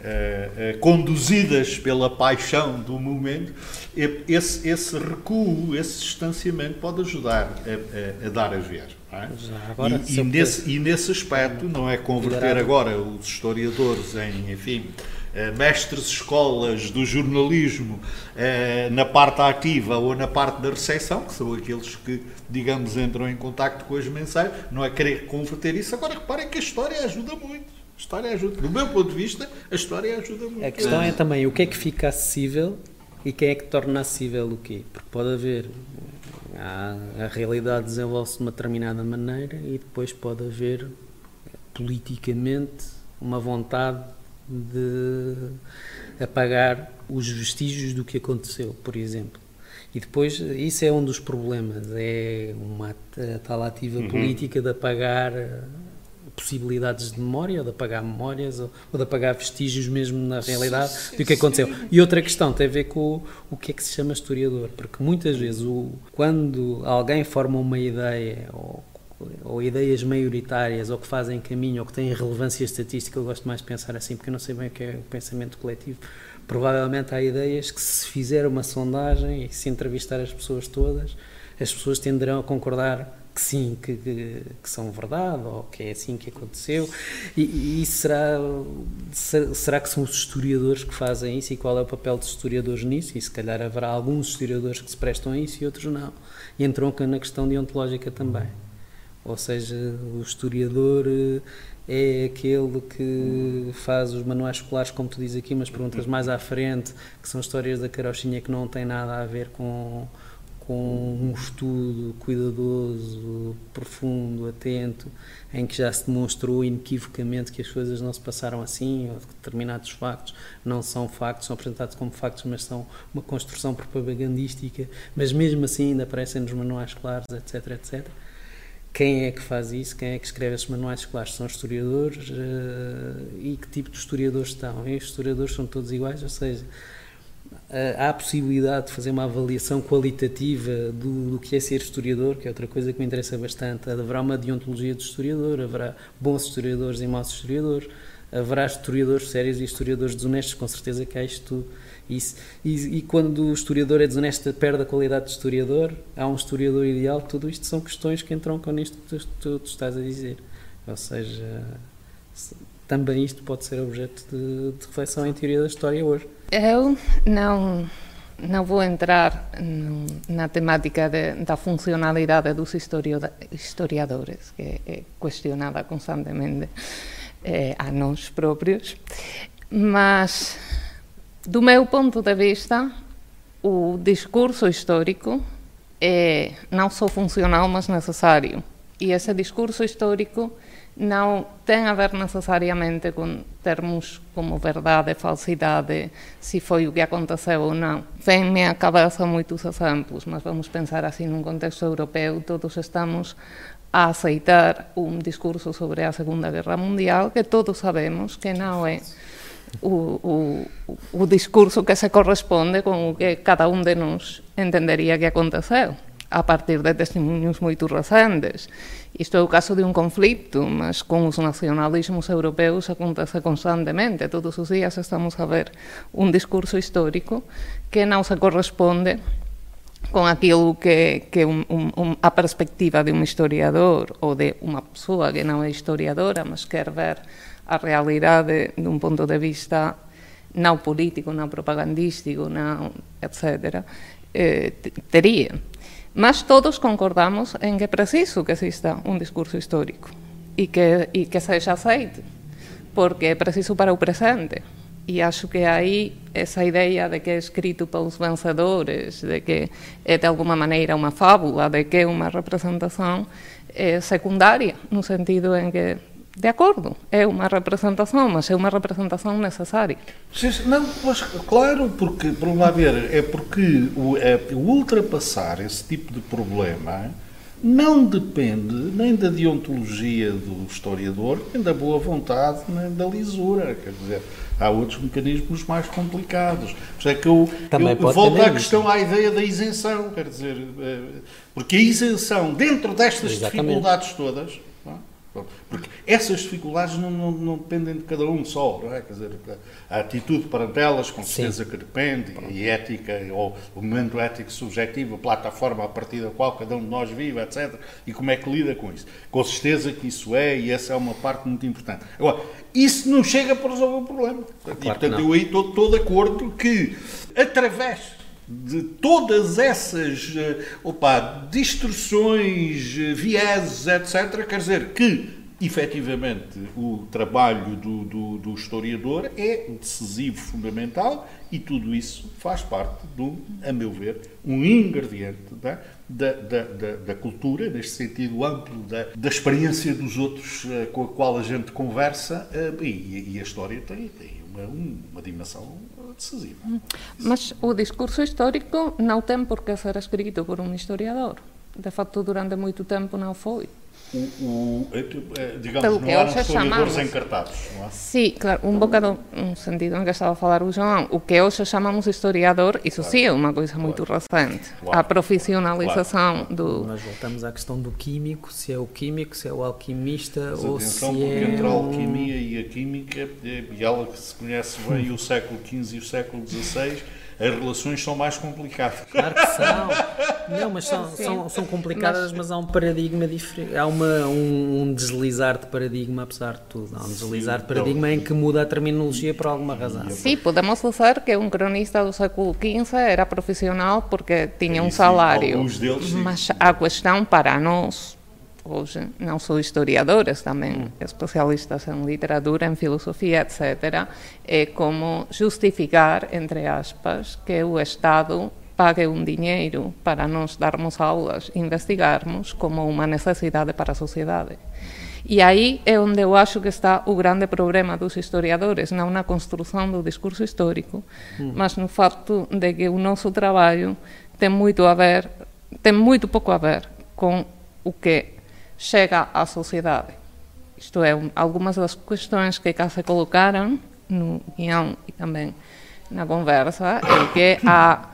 eh, eh, conduzidas pela paixão do momento, esse, esse recuo, esse distanciamento pode ajudar a, a, a dar a ver. É? Agora, e, e, nesse, e, nesse, aspecto, não é converter agora os historiadores em, enfim, eh, mestres escolas do jornalismo eh, na parte ativa ou na parte da recepção, que são aqueles que, digamos, entram em contato com as mensagens, não é querer converter isso. Agora, reparem que a história ajuda muito. A história ajuda. Do meu ponto de vista, a história ajuda muito. A questão é também o que é que fica acessível e quem é que torna acessível o quê? Porque pode haver a, realidade desenvolve-se de uma determinada maneira e depois pode haver politicamente uma vontade de apagar os vestígios do que aconteceu, por exemplo. E depois, isso é um dos problemas, é uma tal ativa uhum. política de apagar possibilidades de memória, ou de apagar memórias, ou, ou de apagar vestígios mesmo na realidade sim, do que aconteceu. Sim. E outra questão tem a ver com o, o que é que se chama historiador, porque muitas vezes o, quando alguém forma uma ideia, ou, ou ideias maioritárias, ou que fazem caminho, ou que têm relevância estatística, eu gosto mais de pensar assim, porque eu não sei bem o que é o pensamento coletivo, provavelmente há ideias que se fizer uma sondagem e se entrevistar as pessoas todas, as pessoas tenderão a concordar que sim, que, que, que, são verdade, ou que é assim que aconteceu. E, e será, será que são os historiadores que fazem isso e qual é o papel dos historiadores nisso? E se calhar haverá alguns historiadores que se prestam a isso e outros não. E entram na questão deontológica também. Ou seja, o historiador eh, é aquele que faz os manuais escolares, como tu dizes aqui, mas perguntas mais à frente, que são histórias da carochinha que não têm nada a ver com com um estudo cuidadoso, profundo, atento, em que já se demonstrou inequivocamente que as coisas não se passaram assim, ou que determinados factos não são factos, são apresentados como factos, mas são uma construção propagandística, mas mesmo assim ainda aparecem nos manuais escolares, etc, etc. Quem é que faz isso? Quem é que escreve esses manuais escolares? São historiadores? Uh, e que tipo de historiadores estão? E os historiadores são todos iguais? Ou seja, eh, há a possibilidade de fazer uma avaliação qualitativa do, do, que é ser historiador, que é outra coisa que me interessa bastante. Haverá uma deontologia de historiador, haverá bons historiadores e maus historiadores, haverá historiadores sérios e historiadores desonestos, com certeza que há isto. Isso, e, e, quando o historiador é desonesto, perde a qualidade de historiador, há um historiador ideal, tudo isto são questões que entram com isto que tu, tu, tu estás a dizer. Ou seja, também isto pode ser objeto de, de reflexão em teoria da história hoje. Eu não não vou entrar na temática de, da funcionalidade dos historiadores, que é questionada constantemente eh, a nós próprios, mas, do meu ponto de vista, o discurso histórico é não só funcional, mas necessário. E esse discurso histórico non ten a ver necesariamente con termos como verdade, falsidade, se foi o que aconteceu ou non. Venme a cabeza moitos exemplos, mas vamos pensar así nun contexto europeu, todos estamos a aceitar un discurso sobre a Segunda Guerra Mundial que todos sabemos que non é o, o, o discurso que se corresponde con o que cada un de nós entendería que aconteceu a partir de testemunhos moito recentes Isto é o caso de un conflito, mas con os nacionalismos europeus acontece constantemente. Todos os días estamos a ver un discurso histórico que non se corresponde con aquilo que, que un, un, un, a perspectiva de un historiador ou de unha persoa que non é historiadora, mas quer ver a realidade dun punto de vista non político, non propagandístico, non, etc., eh, tería. Mas todos concordamos em que é preciso que exista um discurso histórico e que, e que seja aceite, porque é preciso para o presente. E acho que aí essa ideia de que é escrito pelos vencedores, de que é de alguma maneira uma fábula, de que é uma representação, é secundária, no sentido em que de acordo, é uma representação, mas é uma representação necessária. Não, mas claro, porque, por lá ver, é porque o, é, ultrapassar esse tipo de problema não depende nem da deontologia do historiador, nem da boa vontade, nem da lisura. Quer dizer, há outros mecanismos mais complicados. Por é que eu, Também eu volto à questão, à ideia da isenção. Quer dizer, eh, porque a isenção, dentro destas Exatamente. dificuldades todas, porque essas dificuldades não, não, não, dependem de cada um só, não é? Quer dizer, a atitude perante elas, com certeza Sim. que depende, e ética, ou o momento ético subjetivo, a plataforma a partir da qual cada um de nós vive, etc. E como é que lida com isso. Com certeza que isso é, e essa é uma parte muito importante. Agora, isso não chega para resolver o problema. Claro e, portanto, eu aí estou, estou de acordo que, através de todas essas eh, opa, distorções, eh, vieses, etc., quer dizer que, efetivamente, o trabalho do, do, do, historiador é decisivo, fundamental, e tudo isso faz parte, do, a meu ver, um ingrediente da, da, da, da cultura, neste sentido amplo, da, da experiência dos outros uh, com a qual a gente conversa, e, e, a história tem, tem uma, uma dimensão decisiva. Mas o discurso histórico não tem por que ser escrito por um historiador. De facto, durante muito tempo não foi o, o, é é, digamos, Pelo não eram historiadores chamamos, encartados, não é? Sim, claro, um bocado um sentido em que estava a falar o João, o que hoje chamamos historiador, isso claro. sim é uma coisa muito claro. recente, claro. a profissionalização do... Nós voltamos à questão do químico, se é o químico, se é o alquimista, Mas ou atenção, se é... entre a alquimia e a química, e ela que se conhece bem o século XV e o século XVI, as relações são mais complicadas. Claro que são. Não, mas são, são, são complicadas, mas... mas... há um paradigma diferente. Há uma, um, um, deslizar de paradigma, apesar de tudo. Há um deslizar Sim, de paradigma então, em que muda a terminologia por alguma razão. Sim, podemos dizer que um cronista do século XV era profissional porque tinha um salário. Deles, mas a questão para nós hoje não sou historiadoras, também hum. especialistas em literatura, em filosofia, etc., é como justificar, entre aspas, que o Estado pague um dinheiro para nós darmos aulas, investigarmos como uma necessidade para a sociedade. E aí é onde eu acho que está o grande problema dos historiadores, não na construção do discurso histórico, hum. mas no fato de que o nosso trabalho tem muito a ver, tem muito pouco a ver com o que chega à sociedade. Isto é, algumas das questões que cá se colocaram no guião e também na conversa é que a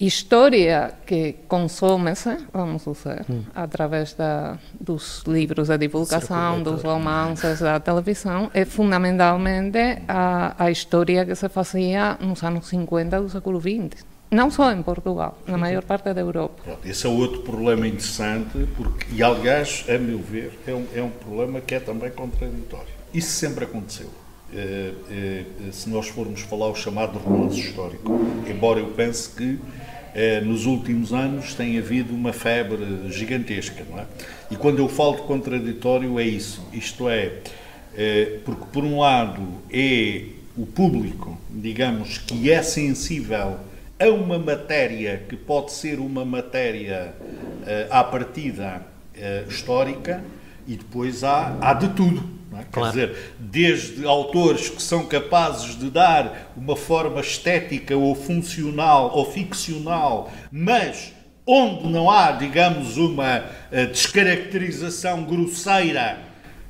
história que consome-se, vamos dizer, hum. através da, dos livros de divulgação, dos romances, da televisão, é fundamentalmente a, a história que se fazia nos anos 50 do século XX não só em Portugal, na maior parte da Europa. Esse é outro problema interessante, porque, e aliás, a meu ver, é um, é um problema que é também contraditório. Isso sempre aconteceu. É, é, se nós formos falar o chamado romance histórico, embora eu pense que é, nos últimos anos tem havido uma febre gigantesca, não é? E quando eu falo de contraditório é isso, isto é porque por um lado é o público, digamos, que é sensível a uma matéria que pode ser uma matéria uh, à partida uh, histórica e depois há, há de tudo. É? Claro. Quer dizer, desde autores que são capazes de dar uma forma estética ou funcional ou ficcional, mas onde não há, digamos, uma uh, descaracterização grosseira,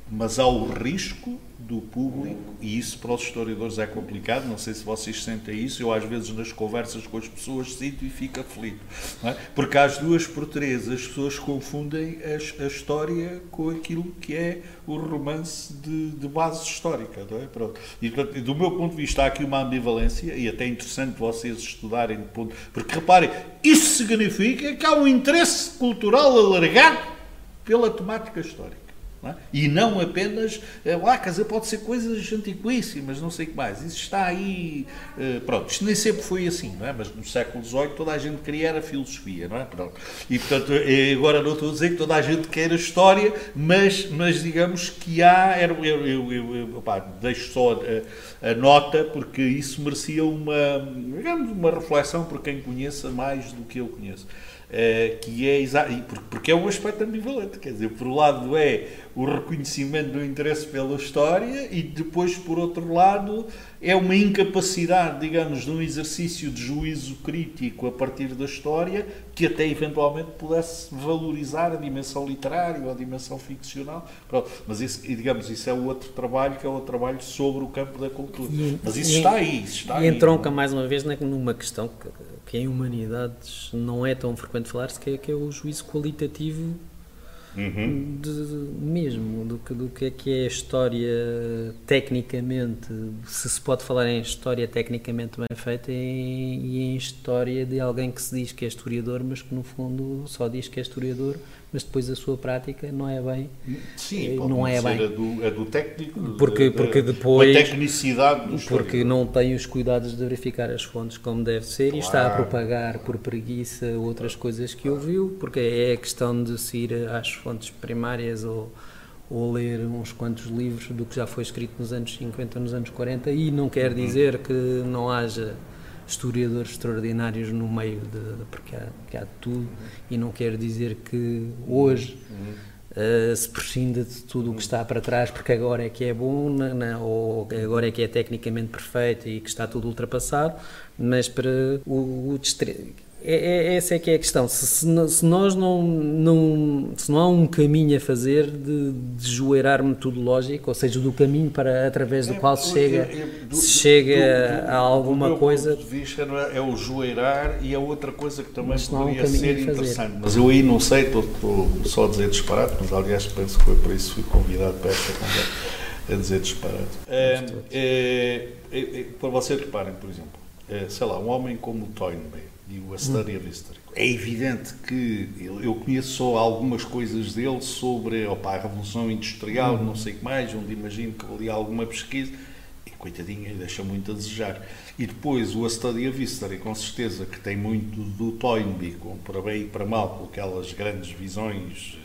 mas há o risco do público, e isso para os historiadores é complicado, não sei se vocês sentem isso, eu às vezes nas conversas com as pessoas sinto e fico aflito, é? porque às duas por três as pessoas confundem a, a, história com aquilo que é o romance de, de base histórica, não é? Pronto. E do meu ponto de vista há aqui uma ambivalência, e até é interessante vocês estudarem, ponto, porque reparem, isso significa que há um interesse cultural alargado pela temática histórica. É? E não apenas, ah, quer dizer, pode ser coisas antiquíssimas, não sei o que mais. Isso está aí. Uh, pronto, isto nem sempre foi assim, não é? Mas no século XVIII toda a gente queria era filosofia, não é? Pronto. E portanto, eh, agora não estou a dizer que toda a gente quer a história, mas, mas digamos que há. Eu, eu, eu deixo só a, a, nota, porque isso merecia uma, digamos, uma reflexão por quem conheça mais do que eu conheço. Uh, que é porque é um aspecto ambivalente, quer dizer, por um lado é o reconhecimento do interesse pela história e depois, por outro lado, é uma incapacidade, digamos, de um exercício de juízo crítico a partir da história que até eventualmente pudesse valorizar a dimensão literária ou a dimensão ficcional. Pronto. Mas isso, digamos, isso é outro trabalho que é o trabalho sobre o campo da cultura. E, Mas isso e, está aí. Isso está e entronca mais uma vez numa questão que, que em humanidades não é tão frequente falar-se, que, é, que é o juízo qualitativo Uhum. De, mesmo do que, do que é que é a história tecnicamente, se se pode falar em história tecnicamente bem feita e, e em história de alguém que se diz que é historiador, mas que no fundo só diz que é historiador, mas depois a sua prática não é bem. Sim, eh, não é bem. A do, a do técnico, porque, porque depois. A tecnicidade do Porque não tem os cuidados de verificar as fontes como deve ser claro. e está a propagar por preguiça outras coisas que ouviu, porque é a questão de se ir às fontes primárias ou ou ler uns quantos livros do que já foi escrito nos anos 50, nos anos 40, e não quer uhum. dizer que não haja historiadores extraordinários no meio de, de porque, há, porque há tudo e não quer dizer que hoje uh, se prescinda de tudo o que está para trás porque agora é que é bom na, na, ou agora é que é tecnicamente perfeito e que está tudo ultrapassado mas para o, o é, é, essa é que é a questão. Se, se, se, nós não, não. Se não há um caminho a fazer de, de joeirar metodológico, ou seja, do caminho para através do é, qual se chega, é, é, do, se chega do, do, a alguma do coisa. Ponto de vista é, é, o joeirar e é outra coisa que também poderia um ser interessante. Mas eu aí não sei, estou, estou, só a dizer disparate, mas aliás penso que foi por isso que fui convidado para esta conversa a dizer disparate. É, é, é, para vocês reparem, por exemplo, sei lá, um homem como o Toynbee o A Study of History. É evidente que eu conheço só algumas coisas dele sobre opa, a Revolução Industrial, não sei o que mais, onde imagino que ali há alguma pesquisa, e coitadinha, deixa muito a desejar. E depois o A Study of History, com certeza, que tem muito do Toynbee, com para bem e para mal, com aquelas grandes visões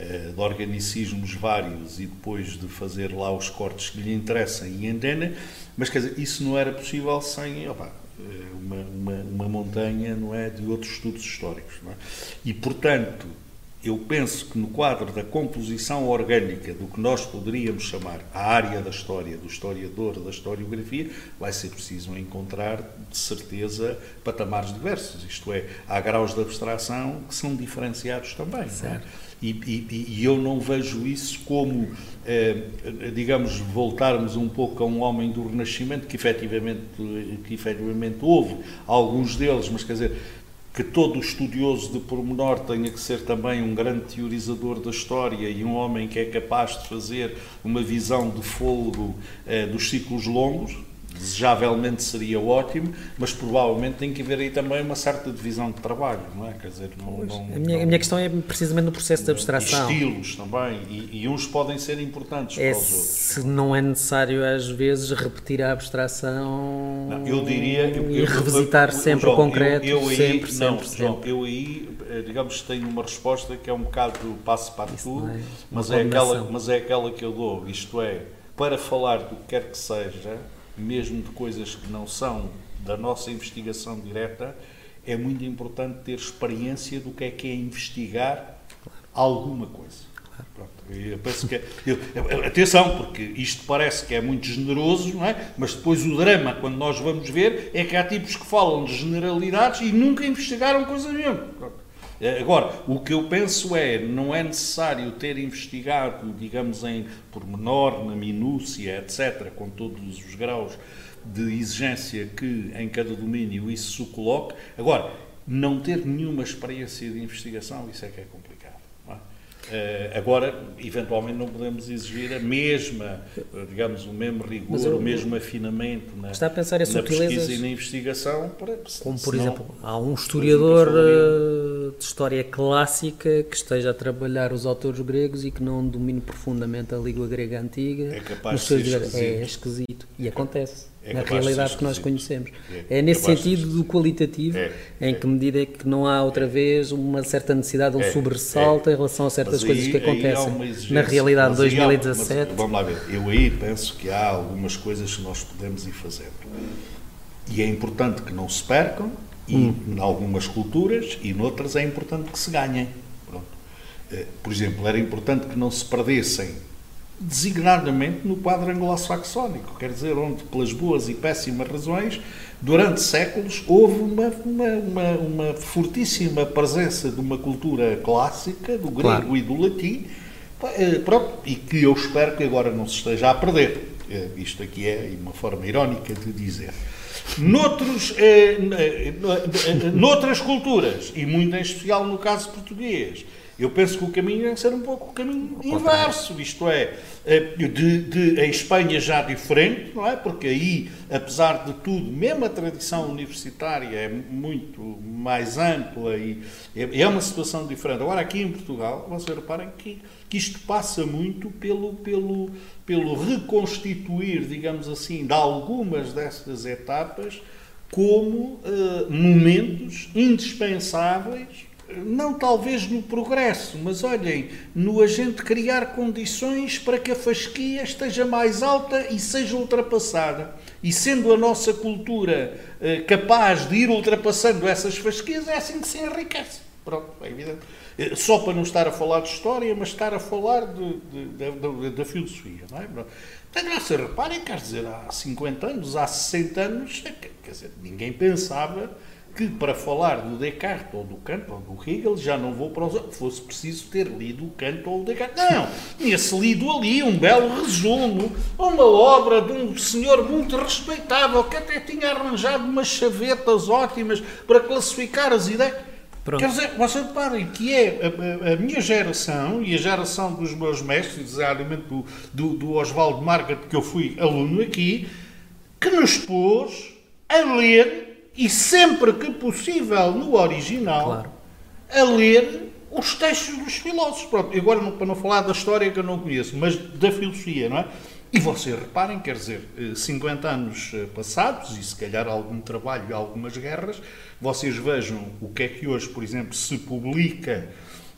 eh, de organicismos vários e depois de fazer lá os cortes que lhe interessam e endena, mas quer dizer, isso não era possível sem opa, uma, uma, uma, montanha não é de outros estudos históricos é? e portanto eu penso que no quadro da composição orgânica do que nós poderíamos chamar a área da história do historiador da historiografia vai ser preciso encontrar de certeza patamares diversos isto é há graus de abstração que são diferenciados também é? E, e, e, eu não vejo isso como, eh, digamos, voltarmos um pouco a um homem do Renascimento, que efetivamente, que efetivamente houve alguns deles, mas quer dizer, que todo estudioso de pormenor tenha que ser também um grande teorizador da história e um homem que é capaz de fazer uma visão de fogo eh, dos ciclos longos, desejavelmente seria ótimo, mas provavelmente tem que haver aí também uma certa divisão de trabalho, não é? Quer dizer, não, não, a, minha, não, a, minha, questão é precisamente no processo de abstração. Estilos também, e, e uns podem ser importantes é para os outros. Se não é necessário, às vezes, repetir a abstração eu diria, eu, e revisitar eu, sempre João, o concreto, eu, eu aí, sempre, não, sempre, João, sempre. eu aí, eh, digamos, tenho uma resposta que é um bocado passo para tudo, é mas, é aquela, mas é aquela que eu dou, isto é, para falar do que quer que seja, mesmo de coisas que não são da nossa investigação direta, é muito importante ter experiência do que é que é investigar alguma coisa. Pronto, eu penso que, eu, atenção, porque isto parece que é muito generoso, não é? mas depois o drama, quando nós vamos ver, é que há tipos que falam de generalidades e nunca investigaram coisa nenhuma. Eh, agora, o que eu penso é, não é necessário ter investigado, digamos, em pormenor, na minúcia, etc., com todos os graus de exigência que em cada domínio isso se coloque. Agora, não ter nenhuma experiência de investigação, isso é que é complicado. Uh, agora, eventualmente, não podemos exigir a mesma, digamos, o mesmo rigor, eu, o mesmo afinamento na, está a pensar em na pesquisa e na investigação. Para, como, por exemplo, há um historiador uh, de história clássica que esteja a trabalhar os autores gregos e que não domine profundamente a língua grega antiga. É capaz de ser esquisito. É esquisito. E acontece é na realidade que nós conhecemos. É, é nesse sentido do qualitativo, é, em que medida é que não há outra vez uma certa necessidade, um é, sobressalto em relação a certas coisas que acontecem na realidade de 2017. Há, vamos lá ver, eu aí penso que há algumas coisas que nós podemos ir fazendo. E é importante que não se percam, e hum. em algumas culturas, e noutras é importante que se ganhem. Pronto. Eh, por exemplo, era importante que não se perdessem designadamente no quadro anglo-saxónico, quer dizer, onde, pelas boas e péssimas razões, durante séculos houve uma, uma, uma, uma fortíssima presença de uma cultura clássica, do grego claro. e do latim, eh, pronto, e que eu espero que agora não se esteja a perder. Eh, isto aqui é uma forma irónica de dizer. Noutros, eh, eh noutras culturas, e muito em especial no caso português, eu penso que o caminho deve ser um pouco o caminho inverso, isto é, eh, de, de, a Espanha já diferente, não é? Porque aí, apesar de tudo, mesmo a tradição universitária é muito mais ampla e é, é uma situação diferente. Agora, aqui em Portugal, vocês reparem que, que isto passa muito pelo, pelo, pelo reconstituir, digamos assim, de algumas destas etapas como uh, momentos indispensáveis não talvez no progresso, mas olhem, no agente criar condições para que a fasquia esteja mais alta e seja ultrapassada. E sendo a nossa cultura eh, capaz de ir ultrapassando essas fasquias, é assim que se enriquece. Pronto, é evidente. Eh, só para não estar a falar de história, mas estar a falar da filosofia. Não é? Portanto, se reparem, quer dizer, há 50 anos, há 60 anos, quer dizer, ninguém pensava que para falar do Descartes ou do Kant ou do Hegel já não vou para os fosse preciso ter lido o Kant ou o Descartes. Não, tinha-se lido ali um belo resumo, uma obra de um senhor muito respeitável que até tinha arranjado umas chavetas ótimas para classificar as ideias. Pronto. Quer dizer, vocês reparem que é a, a, a, minha geração e a geração dos meus mestres, exatamente do, do, do Oswaldo Margaret, que eu fui aluno aqui, que nos pôs a ler e sempre que possível no original, claro. a ler os textos dos filósofos. Pronto, agora para não falar da história que eu não conheço, mas da filosofia, não é? E vocês reparem, quer dizer, 50 eh, anos eh, passados, e se calhar algum trabalho e algumas guerras, vocês vejam o que é que hoje, por exemplo, se publica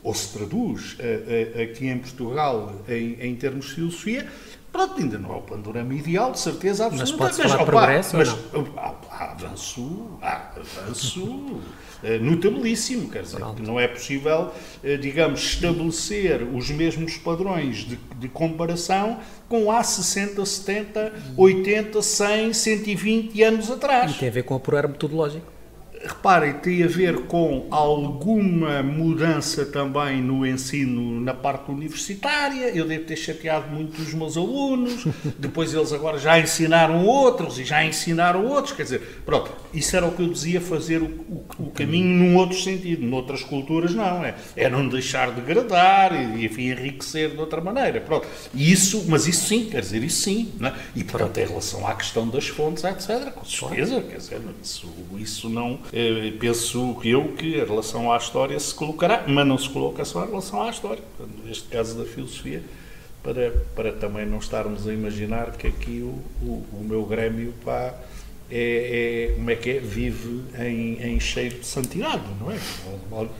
ou se traduz eh, aqui em Portugal em, em termos de filosofia, Pronto, ainda não é o panorama ideal, de certeza absoluta. Mas pode-se falar progresso mas, há, há avanço, há avanço eh, notabilíssimo, quer dizer, que não é possível, eh, digamos, estabelecer os mesmos padrões de, de comparação com há 60, 70, 80, 100, 120 anos atrás. E tem a ver com o apurar metodológico reparem, tem a ver com alguma mudança também no ensino na parte universitária. Eu devo ter chateado muito os meus alunos, depois eles agora já ensinaram outros e já ensinaram outros. Quer dizer, pronto, isso era o que eu dizia fazer o, o, o caminho num outro sentido. Noutras culturas, não. É, é não deixar de degradar e, enfim, enriquecer de outra maneira. Pronto. Isso, mas isso sim, quer dizer, isso sim. É? E, portanto, em relação à questão das fontes, etc., com certeza, quer dizer, isso, isso não penso eu que a relação à história se colocará, mas não se coloca só a relação à história. Neste caso da filosofia, para, para também não estarmos a imaginar que aqui o, o, o meu Grêmio pá, é, é, como é que é? Vive em, em cheiro de santidade, não é?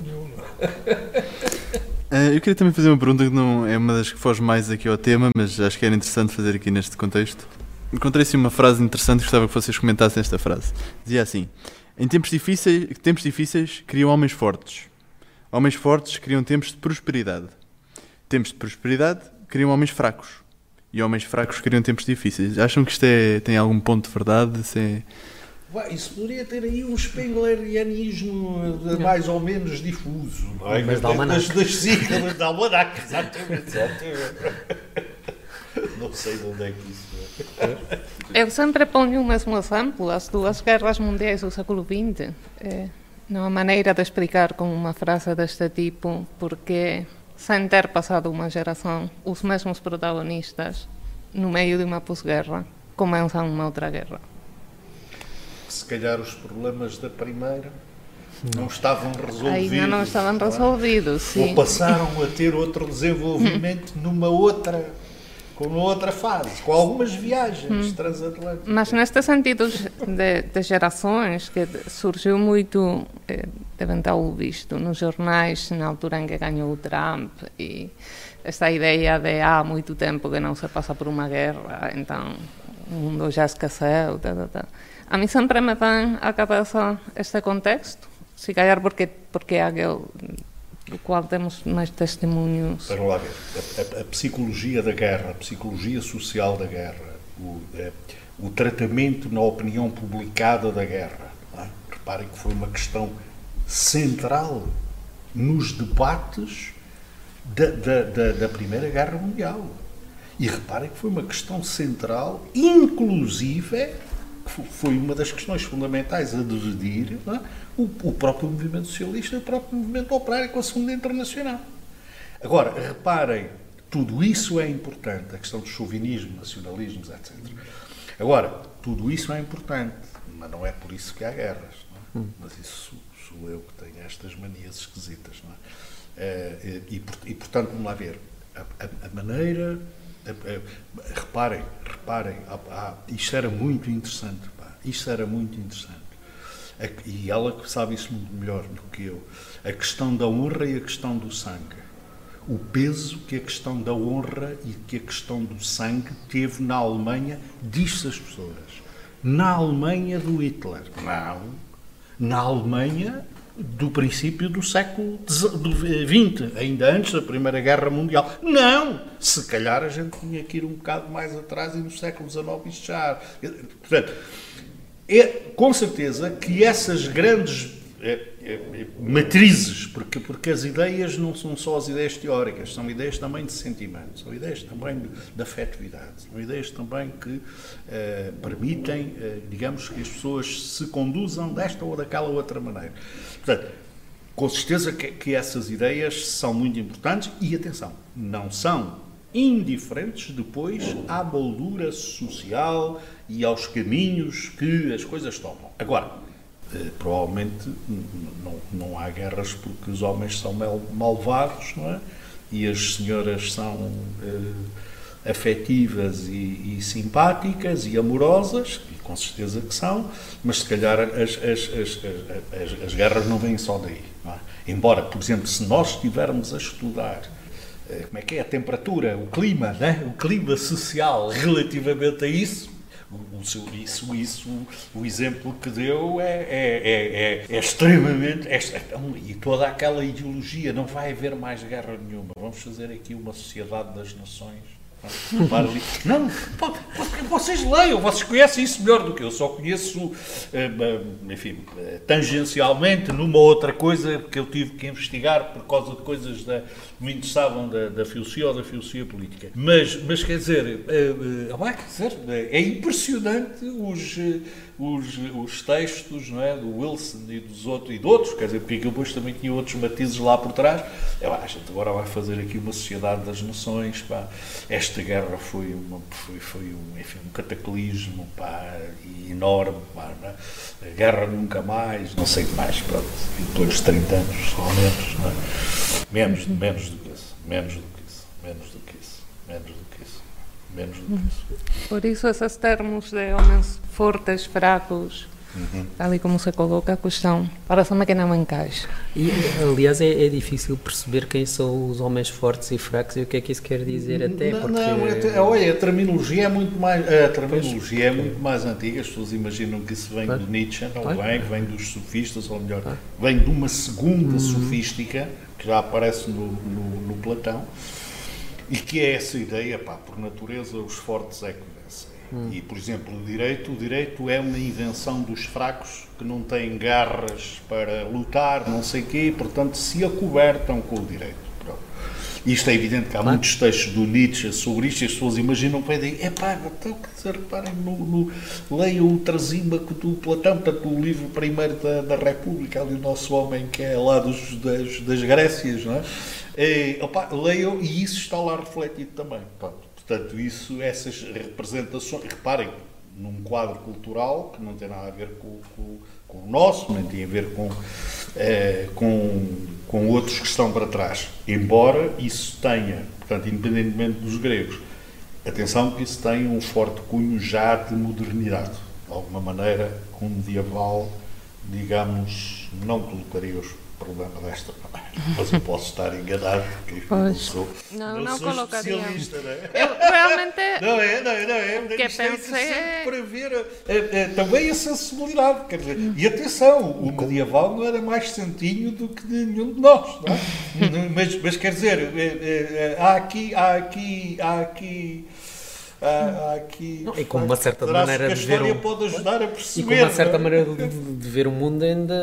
Nenhum, é? Eu queria também fazer uma pergunta que não é uma das que foge mais aqui ao tema, mas acho que era interessante fazer aqui neste contexto. Encontrei assim uma frase interessante gostava que vocês comentassem esta frase. Dizia assim: em tempos difíceis, tempos difíceis criam homens fortes. Homens fortes criam tempos de prosperidade. Tempos de prosperidade criam homens fracos. E homens fracos criam tempos difíceis. Acham que isto é, tem algum ponto de verdade? Se é... Isso poderia ter aí um spenglerianismo mais ou menos difuso. Não é? Mas da almanac. Das, das siglas da almanac, exatamente. exatamente. Não sei de onde é que isso é. Eu sempre ponho o mesmo exemplo, as duas guerras mundiais do século XX. É uma maneira de explicar com uma frase deste tipo, porque sem ter passado uma geração, os mesmos protagonistas, no meio de uma pós-guerra, começam uma outra guerra. Se calhar os problemas da primeira não estavam resolvidos. Ainda não estavam não é? resolvidos, sim. Ou passaram a ter outro desenvolvimento numa outra, com outra fase, com algumas viagens transatlânticas. Mas neste sentido de, de gerações, que surgiu muito, eh, devem ter visto nos jornais na altura em que ganhou o Trump, e esta ideia de há muito tempo que não se passa por uma guerra, então o mundo já esqueceu. Tá, tá, tá. A mim sempre me vem à cabeça este contexto, se calhar porque, porque é aquele do qual temos mais testemunhos. Para lá ver, a, a- a psicologia da guerra, a psicologia social da guerra, o, eh, o tratamento na opinião publicada da guerra. é? Reparem que foi uma questão central nos debates da, da, da, da Primeira Guerra Mundial. E reparem que foi uma questão central, inclusive, que fo- foi uma das questões fundamentais a dividir não é? O, o próprio movimento socialista e o próprio movimento operário com a Segunda Internacional. Agora, reparem, tudo isso é importante, a questão do chauvinismo, nacionalismos, etc. Agora, tudo isso é importante, mas não é por isso que há guerras. não é? Mas isso sou eu que tenho estas manias esquisitas. Não é? Eh, e, por- e, portanto, vamos lá ver, a, a- a maneira. a- reparem, reparem, há- isto era muito interessante, pá, isto era muito interessante. E ela que sabe isso muito melhor do que eu. A questão da honra e a questão do sangue. O peso que a questão da honra e que a questão do sangue teve na Alemanha, diz-se as pessoas. Na Alemanha do Hitler. Não. Na Alemanha do princípio do século XX, ainda antes da Primeira Guerra Mundial. Não! Se calhar a gente tinha que ir um bocado mais atrás e no século XIX isto já. Portanto, é com certeza que essas grandes eh, eh, matrizes, porque, porque as ideias não são só as ideias teóricas, são ideias também de sentimento, são ideias também de, de afetividade, são ideias também que eh, permitem, eh, digamos, que as pessoas se conduzam desta ou daquela outra maneira. Portanto, com certeza que, que essas ideias são muito importantes e, atenção, não são indiferentes depois à moldura social e aos caminhos que as coisas tomam. Agora, eh, provavelmente não, não há guerras porque os homens são mal- malvados, não é? E as senhoras são eh, afetivas e, e simpáticas e amorosas, e com certeza que são, mas se calhar as, as, as, as, as- as guerras não vêm só daí. não é? Embora, por exemplo, se nós estivermos a estudar como é que é a temperatura, o clima, né? o clima social relativamente a isso, o, seu- isso, isso, o exemplo que deu é, é, é, é- é extremamente. é- é e toda aquela ideologia, não vai haver mais guerra nenhuma, vamos fazer aqui uma sociedade das nações. Não, porque vocês leiam, vocês conhecem isso melhor do que eu. Só conheço, eh, eh, enfim, eh, tangencialmente numa outra coisa que eu tive que investigar por causa de coisas da, que me interessavam da, da filosofia ou da filosofia política. Mas, mas quer dizer, dizer, eh, é impressionante os, os, os textos não é, do Wilson e dos outros, e de outros, quer dizer, porque aquilo depois também tinha outros matizes lá por trás. Eu acho que agora vai fazer aqui uma sociedade das nações, pá. Esta guerra foi, uma, foi, foi um, enfim, um cataclismo, pá, enorme, pá, é? A guerra nunca mais, não sei mais, pronto, depois de 30 anos, ou menos, é? Menos, menos do que isso, menos do que isso, menos do que isso, menos do que isso, menos do que isso. Por isso esses termos de homens fortes, fracos, Uhum. Tal e como se coloca a questão, parece-me que não encaixa. E, aliás, é, é, difícil perceber quem são os homens fortes e fracos e o que é que isso quer dizer até não, porque... Não, é, olha, a terminologia é muito mais a terminologia pois. é muito mais antiga, as pessoas imaginam que isso vem pois. de Nietzsche, não pois. vem, vem dos sofistas, ou melhor, vem de uma segunda hum. sofística que já aparece no, no, no Platão e que é essa ideia, pá, por natureza os fortes é que Hum. E, por exemplo, o direito, o direito é uma invenção dos fracos que não têm garras para lutar, não sei o quê, e, portanto se acobertam com o direito. Isto é evidente que há claro. muitos textos do Nietzsche sobre isto e as pessoas imaginam que vem é pá, então, quer dizer, reparem, no, no, leiam o Trasímaco do Platão, portanto, o livro primeiro da, da República, ali o nosso homem que é lá dos, das, das Grécias, não é? E, opa, leiam e isso está lá refletido também. Pronto. Portanto, isso, essas representações, reparem, num quadro cultural que não tem nada a ver com, com, com o nosso, nem tem a ver com, é, com, com outros que estão para trás. Embora isso tenha, portanto, independentemente dos gregos, atenção que isso tem um forte cunho já de modernidade. De alguma maneira, com medieval, digamos, não colocaria os problema desta maneira. Mas eu posso estar enganado, porque pois. não sou, não, não, não sou colocaria. especialista, não é? Eu realmente. Não é, não é, não é. Que pensei é para ver é, é, também a sensibilidade. Quer dizer, e atenção, o medieval não era mais santinho do que de nenhum de nós, não é? mas, mas quer dizer, é, é, há aqui, há aqui, há aqui há, aqui. Não, e com uma certa maneira de ver. O... pode ajudar a perceber. E com uma certa maneira de, de, ver o mundo ainda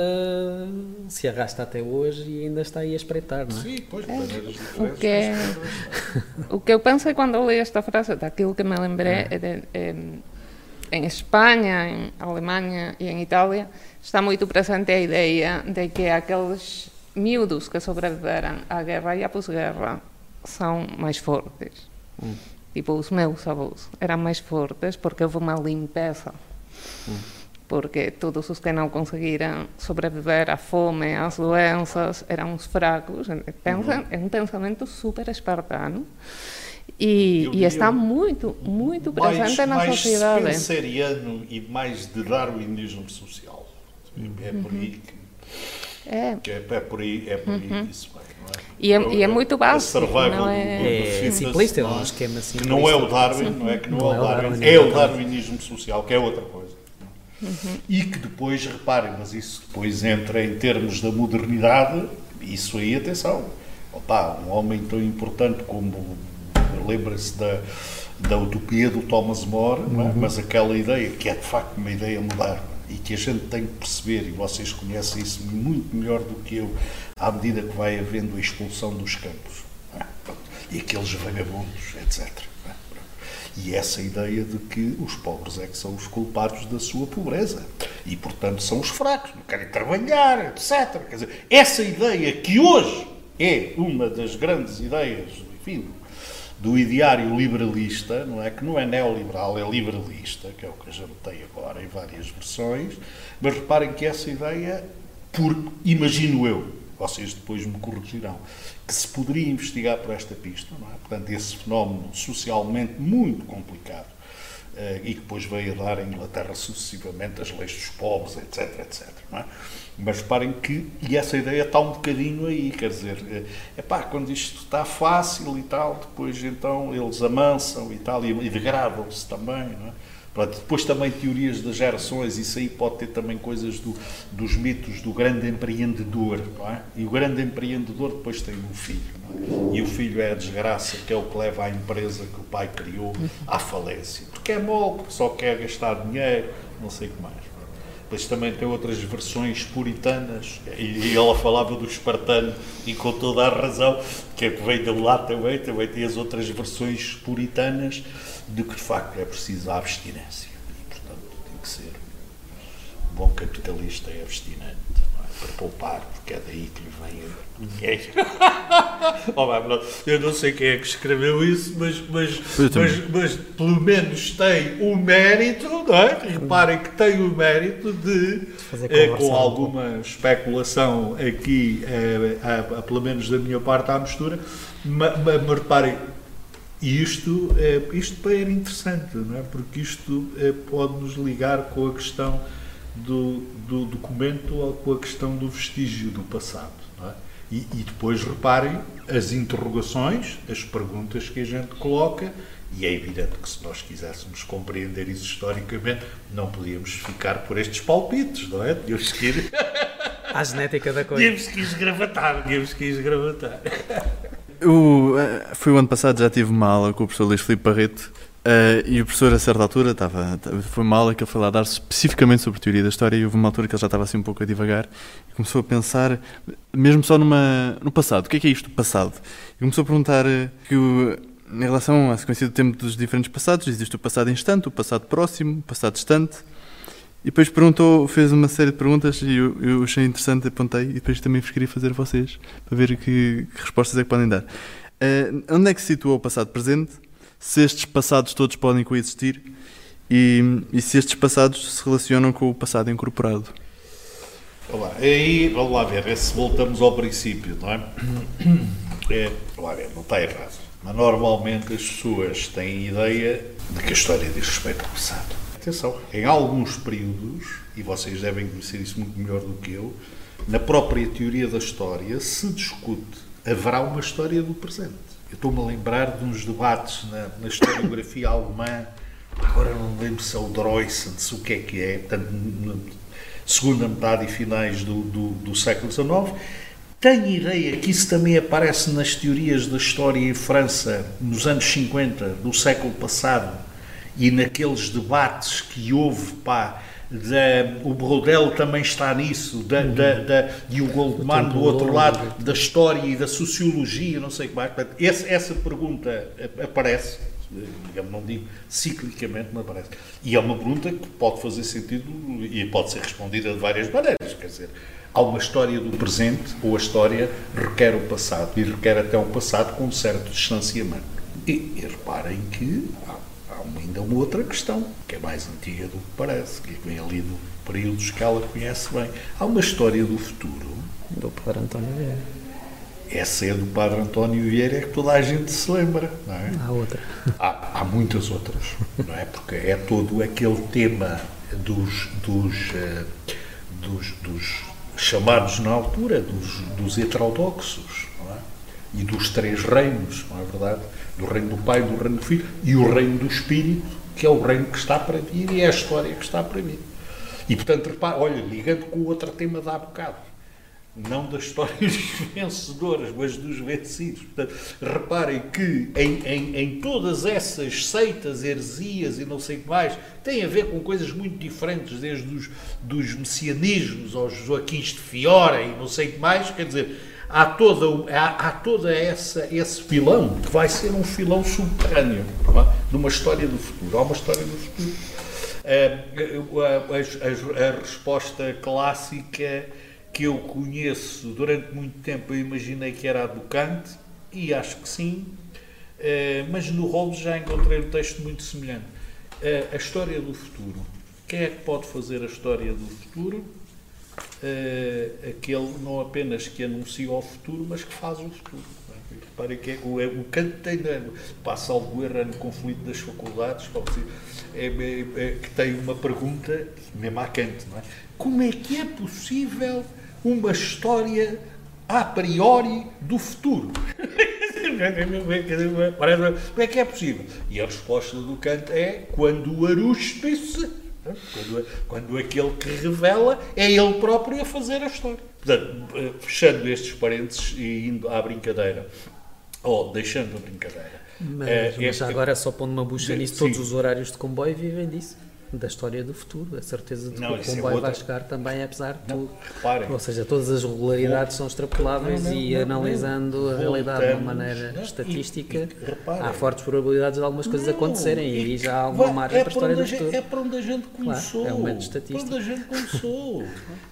se arrasta até hoje e ainda está aí a espreitar, não é? Sim, pois, é. O que, é, o que eu pensei quando li esta frase, daquilo que me lembrei, é. é de, é, em Espanha, em Alemanha e em Itália, está muito presente a ideia de que aqueles miúdos que sobreviveram à guerra e à pós-guerra são mais fortes. Hum. Tipo, os meus avós eram mais fortes porque houve uma limpeza. Hum. Porque todos os que não conseguiram sobreviver à fome, às doenças, eram os fracos. Pensa, uhum. É um pensamento super espartano. E, e, está muito, muito presente mais, na mais sociedade. Mais spenceriano e mais de darwinismo social. É por aí que, é. que é, é, por aí, é por aí uhum. isso vai. E é, e é muito básico. Não é, é simplista, é um esquema simplista. Que não é o Darwin, não é que não, não é o Darwin, é o darwinismo social, que é outra coisa. Uhum. E que depois, reparem, mas isso depois entra em termos da modernidade, isso aí, atenção. Opa, um homem tão importante como, lembra-se da, da utopia do Thomas More, é? uhum. mas aquela ideia, que é de facto uma ideia moderna, e que a gente tem que perceber, e vocês conhecem isso muito melhor do que eu, à medida que vai havendo a expulsão dos campos é? e aqueles vagabundos, etc. É? E essa ideia de que os pobres é que são os culpados da sua pobreza e, portanto, são os fracos, não querem trabalhar, etc. Quer dizer, essa ideia que hoje é uma das grandes ideias, enfim, do ideário liberalista, não é? Que não é neoliberal, é liberalista, que é o que a gente tem agora em várias versões, mas reparem que essa ideia, por, imagino eu, vocês depois me corrigirão, que se poderia investigar por esta pista, não é? Portanto, esse fenómeno socialmente muito complicado eh, e que depois veio a dar em Inglaterra sucessivamente as leis dos pobres, etc, etc, não é? Mas reparem que, e essa ideia está um bocadinho aí, quer dizer, é pá, quando isto está fácil e tal, depois então eles amansam e tal, e, e degradam-se também, não é? Pronto, depois também teorias das gerações, isso aí pode ter também coisas do, dos mitos do grande empreendedor, não é? E o grande empreendedor depois tem um filho, é? E o filho é a desgraça, que é o que leva a empresa que o pai criou à falência. Porque é mole, só quer gastar dinheiro, não sei o que mais. Depois também tem outras versões puritanas, e, ela falava do espartano, e com toda a razão, que é que vem de lá também, também tem as outras versões puritanas, de que de facto é preciso a abstinência. E, portanto, tem que ser. Um bom capitalista é abstinente, é? para poupar, porque é daí que lhe vem dinheiro. oh, eu não sei quem é que escreveu isso, mas, mas, mas, mas, pelo menos tem o mérito, não é? reparem que tem o mérito de, eh, com alguma especulação aqui, eh, a, a, pelo menos da minha parte à mistura, mas, reparem, isto, é, isto era interessante, não é? porque isto é, pode nos ligar com a questão do, do documento com a questão do vestígio do passado. E, e, depois reparem as interrogações, as perguntas que a gente coloca, e é evidente que se nós quiséssemos compreender isso historicamente, não podíamos ficar por estes palpites, não é? Tínhamos que ir. À genética da coisa. Tínhamos que esgravatar, tínhamos que esgravatar. O, eh, foi o ano passado, já tive uma aula com o professor Luís Filipe Barreto Uh, e o professor, a certa altura, estava, foi uma aula que ele foi lá dar especificamente sobre teoria da história e houve uma altura que ele já estava assim um pouco a divagar e começou a pensar, mesmo só numa, no passado, o que é que é isto, passado? E começou a perguntar eh, que, o, em relação à sequência do tempo dos diferentes passados, existe o passado instante, o passado próximo, o passado distante, e depois perguntou, fez uma série de perguntas e eu, eu achei interessante, apontei, e depois também vos queria fazer a vocês, para ver que, que respostas é que podem dar. Uh, onde é que se situa o passado presente? Se estes passados todos podem coexistir e, e se estes passados se relacionam com o passado incorporado. Olá, aí, vamos lá ver, é se voltamos ao princípio, não é? é vamos lá ver, não está errado. Mas normalmente as pessoas têm ideia de que a história diz respeito ao passado. Atenção, em alguns períodos, e vocês devem conhecer isso muito melhor do que eu, na própria teoria da história se discute, haverá uma história do presente. Eu estou-me a lembrar de uns debates na, na historiografia alemã, agora não lembro se é o Droysen, se o que é que é, portanto, na segunda metade e finais do, do, do século XIX. Tenho ideia que isso também aparece nas teorias da história em França nos anos 50 do século passado e naqueles debates que houve, pá, da, o Brodel também está nisso, da, uhum. da, da, e o Goldman do outro lado, da história e da sociologia, não sei o que mais. Portanto, esse, essa pergunta aparece, digamos, não digo ciclicamente, mas aparece. E é uma pergunta que pode fazer sentido e pode ser respondida de várias maneiras. Quer dizer, há uma história do presente ou a história requer o passado e requer até um passado com um certo distanciamento. E, e reparem que ainda uma outra questão, que é mais antiga do que parece, que vem ali do períodos que ela conhece bem. Há uma história do futuro. Do Padre António Vieira. Essa é do Padre António Vieira é que toda a gente se lembra, não é? Há outra. Há, há muitas outras, não é? Porque é todo aquele tema dos, dos, uh, dos, dos chamados na altura, dos, dos heterodoxos, não é? E dos três reinos, não é verdade? Do reino do Pai, do reino do Filho e o reino do Espírito, que é o reino que está para vir e é a história que está para vir. E portanto, repare, olha, ligando com o outro tema de há bocado, não das histórias vencedoras, mas dos vencidos. Portanto, reparem que em, em, em, todas essas seitas, heresias e não sei o que mais, tem a ver com coisas muito diferentes, desde os dos messianismos aos Joaquins de Fiora e não sei o que mais, quer dizer, há toda, há, há toda essa, esse filão que vai ser um filão subterrâneo é? de uma história do futuro. Há uma história do futuro. Eh, a, a, a, a, resposta clássica que eu conheço durante muito tempo, eu imaginei que era a do Kant, e acho que sim, eh, mas no Hobbes já encontrei um texto muito semelhante. Eh, a história do futuro. Quem é que pode fazer a história do futuro? Uh, aquele não apenas que anuncia o futuro, mas que faz o futuro. Repare que é, o, é, o tem, passa algo erro no conflito das faculdades, é, é, é, que tem uma pergunta, mesmo a Kant, não é? Como é que é possível uma história a priori do futuro? Como é que é possível? E a resposta do Kant é quando o Quando, quando aquele que revela é ele próprio a fazer a história. Portanto, eh, fechando estes parênteses e indo à brincadeira, ou deixando a brincadeira. Mas, é, mas é, agora, só pondo uma bucha nisso, todos os horários de comboio vivem disso da história do futuro, a certeza de não, que o é comboio é vai chegar também, apesar de tudo. Reparem. Ou seja, todas as regularidades são extrapoláveis não, e analisando a realidade de uma maneira estatística, e, e, há fortes probabilidades de algumas coisas acontecerem e aí já há alguma margem é para a história do futuro. É para onde a gente começou. Claro, é um método estatístico. Para onde a gente começou.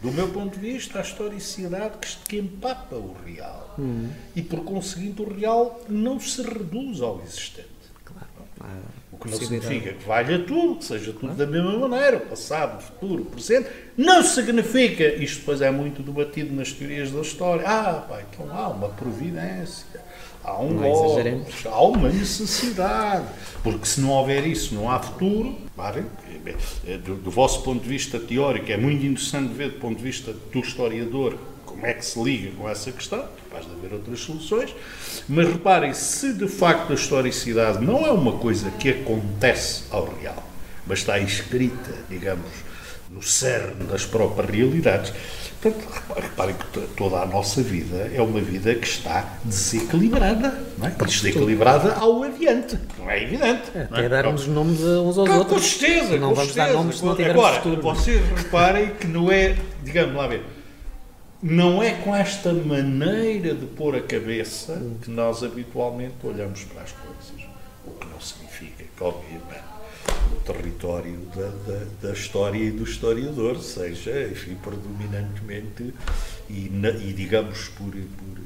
do meu ponto de vista, a historicidade que, que empapa o real. Hum. E, por conseguinte, o real não se reduz ao existente. Claro. O que não significa que valha tudo, que seja tudo da mesma maneira, o passado, o futuro, o presente. Não significa, isto depois é muito debatido nas teorias da história, ah, pá, então há uma providência, Há um logos, há uma necessidade. Porque se não houver isso, não há futuro. Do, do vosso ponto de vista teórico, é muito interessante ver do ponto de vista do historiador como é que se liga com essa questão, capaz de haver outras soluções, mas reparem, se de facto a historicidade não é uma coisa que acontece ao real, mas está escrita, digamos, no cerne das próprias realidades, Portanto, reparem que toda a nossa vida é uma vida que está desequilibrada. Não é? Desequilibrada ao adiante. Não é evidente. É, até é? darmos nomes uns aos outros. Com certeza. Não com vamos certeza. dar nomes se não tivermos Agora, futuro. vocês reparem que não é, digamos lá ver, não é com esta maneira de pôr a cabeça que nós habitualmente olhamos para as coisas. O que não significa que, obviamente, o território da, da, da, história e do historiador seja, enfim, predominantemente e, na, e digamos, por, por,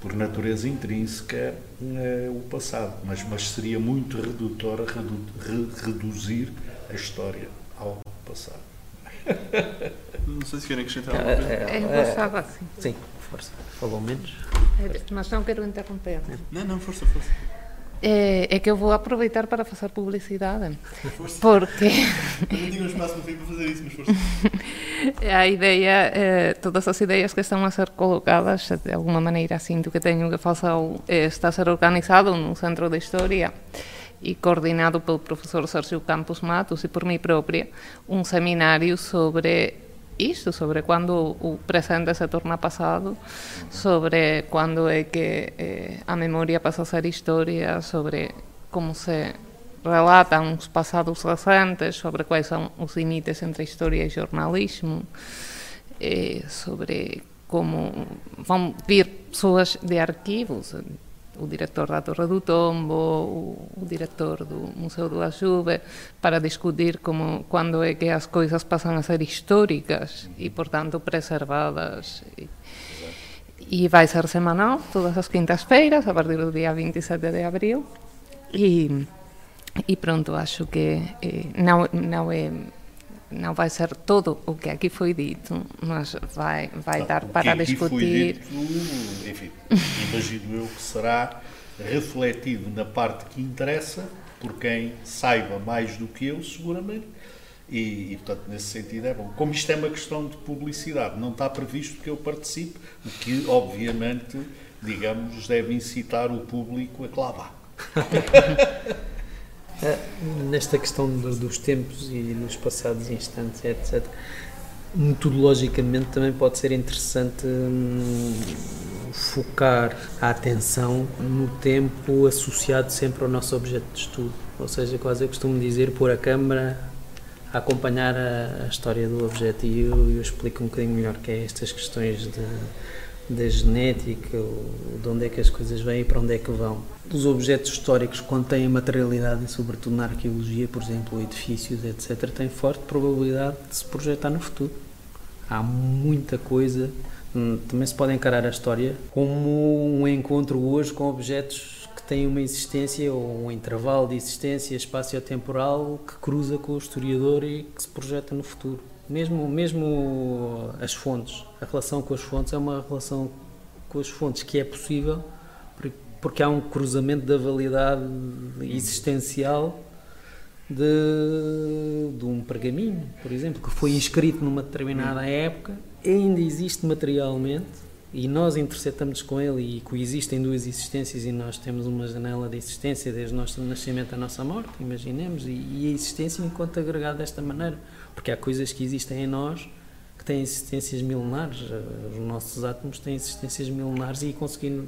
por natureza intrínseca é, o passado. Mas, mas seria muito redutor redu, re, reduzir a história ao passado. Não sei se querem acrescentar alguma coisa. É, é, gostava assim. Sim, força. Falou menos. Mas não quero interromper. Não, não, força, força. É, é, que eu vou aproveitar para fazer publicidade. Força. Porque. Eu não tinha um espaço no fim para fazer isso, mas força. a ideia, eh, todas as ideias que estão a ser colocadas, de alguma maneira, sinto que tenho que fazer, está a ser organizado no Centro de História e coordenado pelo professor Sérgio Campos Matos e por mim própria, um seminário sobre isto, sobre quando o presente se torna passado, sobre quando é que eh, a memória passa a ser história, sobre como se relatam os passados recentes, sobre quais são os limites entre história e jornalismo, eh, sobre como vão vir pessoas de arquivos, o diretor da Torre do Tombo, o, o diretor do Museu do Axube, para discutir como quando é que as coisas passam a ser históricas e, portanto, preservadas. E, e vai ser semanal, todas as quintas-feiras, a partir do dia 27 de abril. E, e pronto, acho que eh, não, não é não vai ser todo o que aqui foi dito, mas vai, vai dar para discutir. Dito, enfim, imagino eu que será refletido na parte que interessa por quem saiba mais do que eu, seguramente. E, e, portanto, nesse sentido é bom. Como isto é uma questão de publicidade, não está previsto que eu participe, o que, obviamente, digamos, deve incitar o público a vá. nesta questão do, dos tempos e nos passados instantes, etc., metodologicamente também pode ser interessante hum, focar a atenção no tempo associado sempre ao nosso objeto de estudo. Ou seja, quase eu costumo dizer, pôr a câmara a acompanhar a, a história do objeto e eu, eu explico um bocadinho melhor que é estas questões de da genética, de onde é que as coisas vêm e para onde é que vão. Os objetos históricos contêm materialidade, e sobretudo na arqueologia, por exemplo, edifícios, etc., têm forte probabilidade de se projetar no futuro. Há muita coisa. Hum, também se pode encarar a história como um encontro hoje com objetos que têm uma existência ou um intervalo de existência espaço-temporal que cruza com o historiador e que se projeta no futuro. Mesmo, mesmo as fontes, a relação com as fontes é uma relação com as fontes que é possível porque há um cruzamento da validade existencial de, de um pergaminho, por exemplo, que foi inscrito numa determinada época, ainda existe materialmente e nós interceptamos com ele e coexistem duas existências e nós temos uma janela de existência desde o nosso nascimento à nossa morte, imaginemos, e, e a existência enquanto agregado desta maneira. Porque há coisas que existem em nós que têm existências milenares. Os nossos átomos têm existências milenares e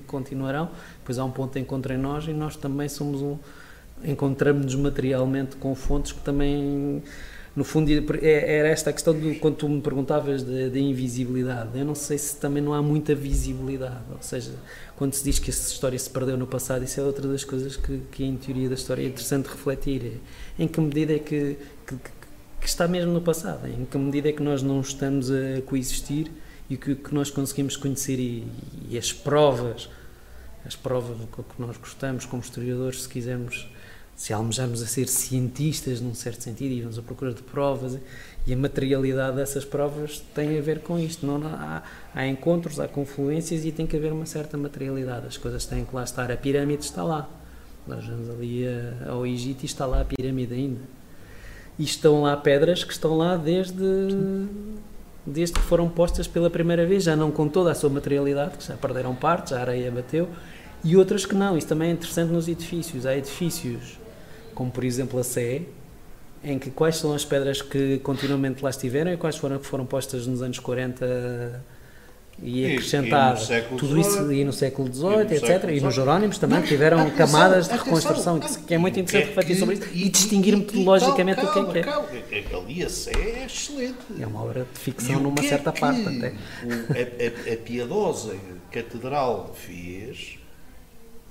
continuarão. Depois há um ponto de encontro em nós e nós também somos um. Encontramos-nos materialmente com fontes que também. No fundo, é, era esta a questão de quando tu me perguntavas da invisibilidade. Eu não sei se também não há muita visibilidade. Ou seja, quando se diz que essa história se perdeu no passado, isso é outra das coisas que, que em teoria da história é interessante refletir. Em que medida é que, que que está mesmo no passado, em que medida é que nós não estamos a coexistir e que, que nós conseguimos conhecer e, e, as provas, as provas que nós gostamos como historiadores, se quisermos se almejarmos a ser cientistas num certo sentido e vamos à procura de provas e a materialidade dessas provas tem a ver com isto. Não há, há encontros, há confluências e tem que haver uma certa materialidade. As coisas têm que lá estar. A pirâmide está lá. Nós vamos ali ao Egito e está lá a pirâmide ainda. E estão lá pedras que estão lá desde, desde que foram postas pela primeira vez, já não com toda a sua materialidade, que já perderam partes, a areia bateu, e outras que não. Isso também é interessante nos edifícios. Há edifícios, como por exemplo a Sé, em que quais são as pedras que continuamente lá estiveram e quais foram que foram postas nos anos 40 e acrescentadas. Tudo isso e no século XVIII, etc. E nos Jerónimos também tiveram atenção, camadas de reconstrução, atenção, que é muito interessante é refletir sobre isso e, e distinguir metodologicamente o que é que é. Ali a Sé é excelente. É uma obra de ficção numa é certa parte até. A, a, a piedosa catedral fez.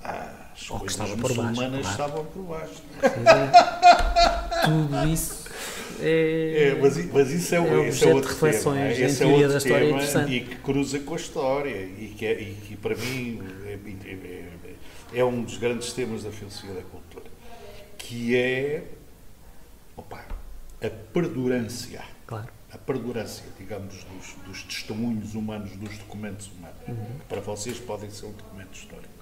Ah, as Ou coisas muçulmanas claro. estavam por baixo. Tudo isso é, é, mas, mas, isso é, é, isso é outro de reflexões tema. Esse é outro da história tema interessante. e que cruza com a história e que, é, e que para mim é, é, é, um dos grandes temas da filosofia da cultura, que é opa, a perdurância. Claro. A perdurância, digamos, dos, dos testemunhos humanos, dos documentos humanos, uhum. que para vocês podem ser um documento histórico.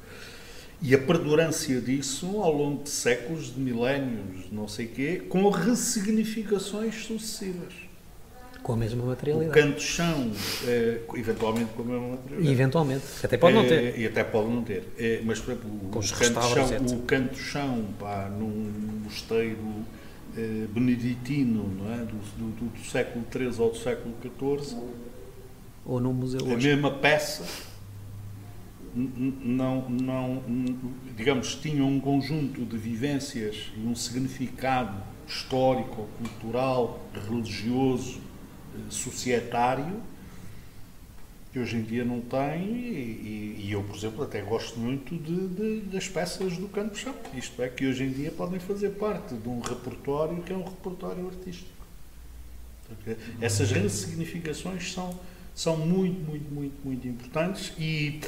E a perdurância disso ao longo de séculos, de milénios, não sei quê, com ressignificações sucessivas. Com a mesma materialidade. O canto-chão, é, eventualmente com a mesma materialidade. eventualmente. Até pode não ter. É, e até pode não ter. É, mas, por exemplo, com o canto-chão, o canto-chão pá, num mosteiro eh, beneditino não é? Do, do, do, século XIII ou do século XIV. Ou num museu A hoje. mesma peça não, não, digamos, tinham um conjunto de vivências e um significado histórico, cultural, religioso, eh, societário, que hoje em dia não tem, e, e eu, por exemplo, até gosto muito de, de, das peças do Canto Chão. Isto é, que hoje em dia podem fazer parte de um repertório que é um repertório artístico. Porque essas ressignificações são, são muito, muito, muito, muito importantes e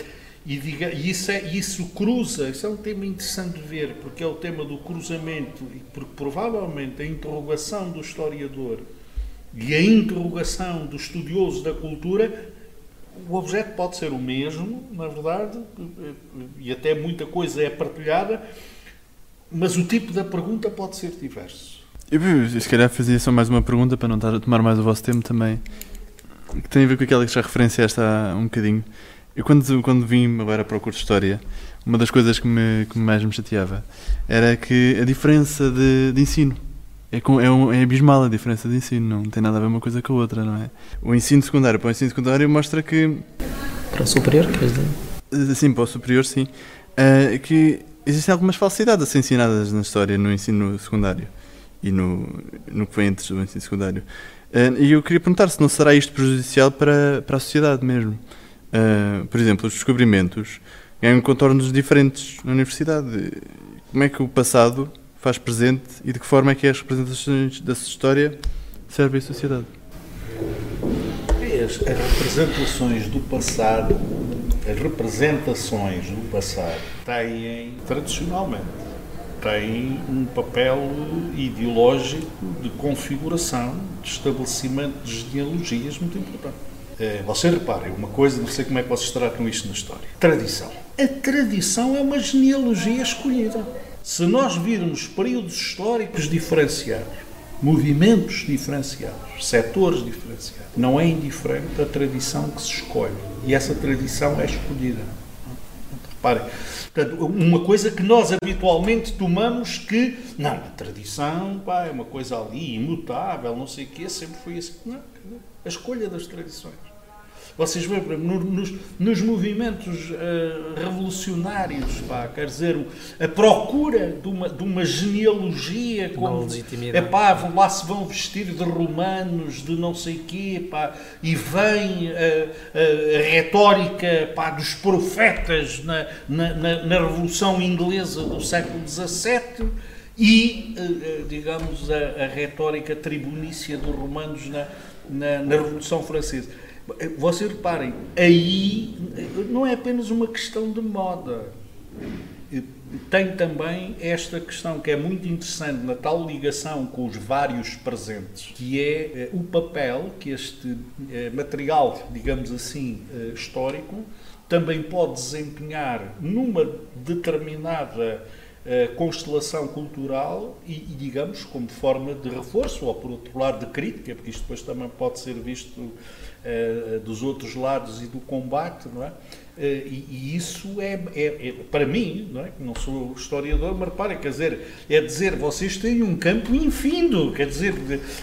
e, diga, e isso, é, isso cruza, isso é um tema interessante de ver, porque é o tema do cruzamento, e porque provavelmente a interrogação do historiador e a interrogação do estudioso da cultura, o objeto pode ser o mesmo, na verdade, e até muita coisa é partilhada, mas o tipo da pergunta pode ser diverso. Eu, se calhar, fazia só mais uma pergunta para não estar a tomar mais o vosso tempo também, que tem a ver com aquela que já referenciaste há um bocadinho eu quando, quando vim agora para o curso de História, uma das coisas que, me, que mais me chateava era que a diferença de, de ensino é, com, é, um, é, abismal a diferença de ensino, não tem nada a ver uma coisa com a outra, não é? O ensino secundário para o ensino secundário mostra que... Para o superior, quer dizer? Sim, para o superior, sim. Uh, que existem algumas falsidades a ser ensinadas na história no ensino secundário e no, no que vem antes do ensino secundário. Uh, e eu queria perguntar se não será isto prejudicial para, para a sociedade mesmo. Uh, por exemplo, os descobrimentos ganham contornos diferentes na universidade. Como é que o passado faz presente e de que forma é que as representações dessa história servem à sociedade? As, representações do passado, as representações do passado têm, tradicionalmente, têm um papel ideológico de configuração, de estabelecimento de genealogias muito importante. Eh, você repare, uma coisa, não sei como é que vocês tratam isto na história. Tradição. A tradição é uma genealogia escolhida. Se nós virmos períodos históricos diferenciados, movimentos diferenciados, setores diferenciados, não é indiferente a tradição que se escolhe. E essa tradição é escolhida. Reparem, Portanto, uma coisa que nós habitualmente tomamos que, não, a tradição pá, é uma coisa ali, imutável, não sei o quê, sempre foi assim. Não, a escolha das tradições. Vocês veem, nos, nos movimentos uh, revolucionários, pá, quer dizer, a procura de uma, de uma genealogia, como é pá, lá se vão vestir de romanos, de não sei quê, pá, e vem a, a, retórica pá, dos profetas na, na, na, na Revolução Inglesa do século XVII e, uh, digamos, a, a retórica tribunícia dos romanos na, na, na Revolução Francesa. Vocês reparem, aí não é apenas uma questão de moda. tem também esta questão que é muito interessante na tal ligação com os vários presentes, que é eh, o papel que este eh, material, digamos assim, eh, histórico, também pode desempenhar numa determinada constelação cultural e, e, digamos, como forma de reforço, ou por outro lado de crítica, porque isto depois também pode ser visto dos outros lados e do combate, não é? Eh, e, e, isso é, é, é, para mim, não, é? não sou historiador, mas repare, quer dizer, é dizer, vocês têm um campo infindo, quer dizer,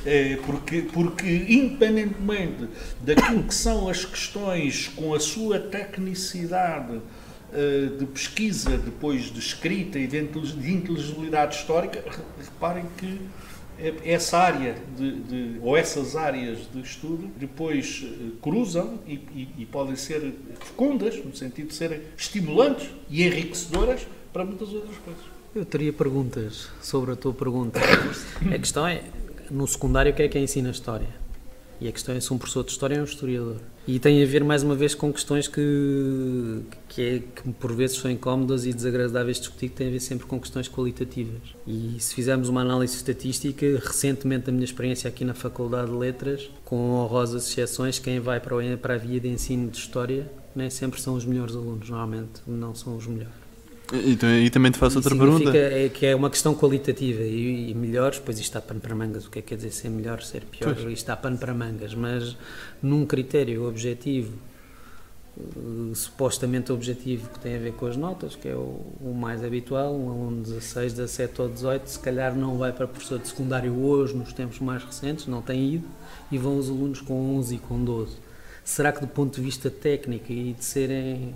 é, porque, porque independentemente daquilo que são as questões com a sua tecnicidade eh, de pesquisa, depois de escrita e de inteligibilidade histórica, reparem que essa área de, de, ou essas áreas de estudo depois eh, cruzam e, e, e, podem ser fecundas, no sentido de serem estimulantes e enriquecedoras para muitas outras coisas. Eu teria perguntas sobre a tua pergunta. A questão é, no secundário, o que é que é ensina história? E a questão é se um professor de história é um historiador. E tem a ver, mais uma vez, com questões que, que, é, que por vezes são incómodas e desagradáveis de discutir, que têm a ver sempre com questões qualitativas. E se fizermos uma análise estatística, recentemente, a minha experiência aqui na Faculdade de Letras, com honrosas exceções, quem vai para, a via de ensino de História nem sempre são os melhores alunos, normalmente não são os melhores. E, e, também te faço outra pergunta. É que é uma questão qualitativa e, e melhores, pois isto está pano para mangas. O que é que quer dizer ser melhor, ser pior? Pois. Isto está pano para mangas, mas num critério objetivo, uh, supostamente objetivo, que tem a ver com as notas, que é o, o, mais habitual, um aluno de 16, 17 ou 18, se calhar não vai para professor de secundário hoje, nos tempos mais recentes, não tem ido, e vão os alunos com 11 e com 12. Será que do ponto de vista técnico e de serem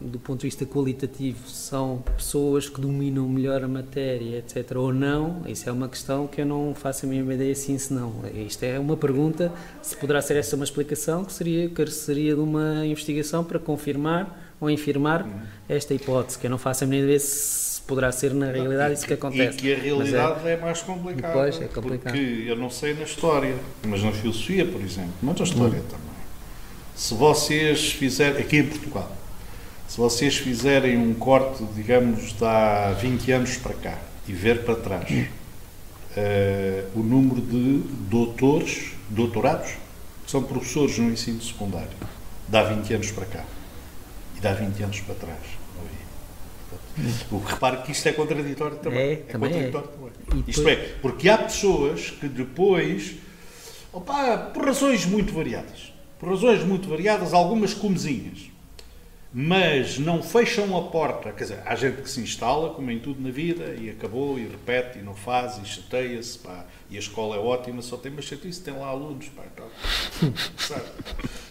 do ponto de vista qualitativo, são pessoas que dominam melhor a matéria, etc., ou não, isso é uma questão que eu não faço a mínima ideia sim se não. Isto é uma pergunta, se poderá ser essa uma explicação, que seria, careceria de uma investigação para confirmar ou infirmar esta hipótese, que eu não faço a mínima ideia se poderá ser na realidade isso que acontece. E que a realidade é, é, mais complicada. Pois, é complicado. Porque eu não sei na história, mas na filosofia, por exemplo, mas na história hum. também. Se vocês fizerem, aqui em Portugal, se vocês fizerem um corte, digamos, de há 20 anos para cá e ver para trás uh, o número de doutores, doutorados, que são professores no ensino secundário, de há 20 anos para cá e de há 20 anos para trás. O que repare que isto é contraditório também. É, é também contraditório é. também. Isto é, porque há pessoas que depois, opa, por razões muito variadas, por razões muito variadas, algumas comezinhas, mas não fecham a porta. Quer dizer, há gente que se instala, como em tudo na vida, e acabou, e repete, e não faz, e chateia-se, e a escola é ótima, só tem uma chatice, tem lá alunos, pá, tá,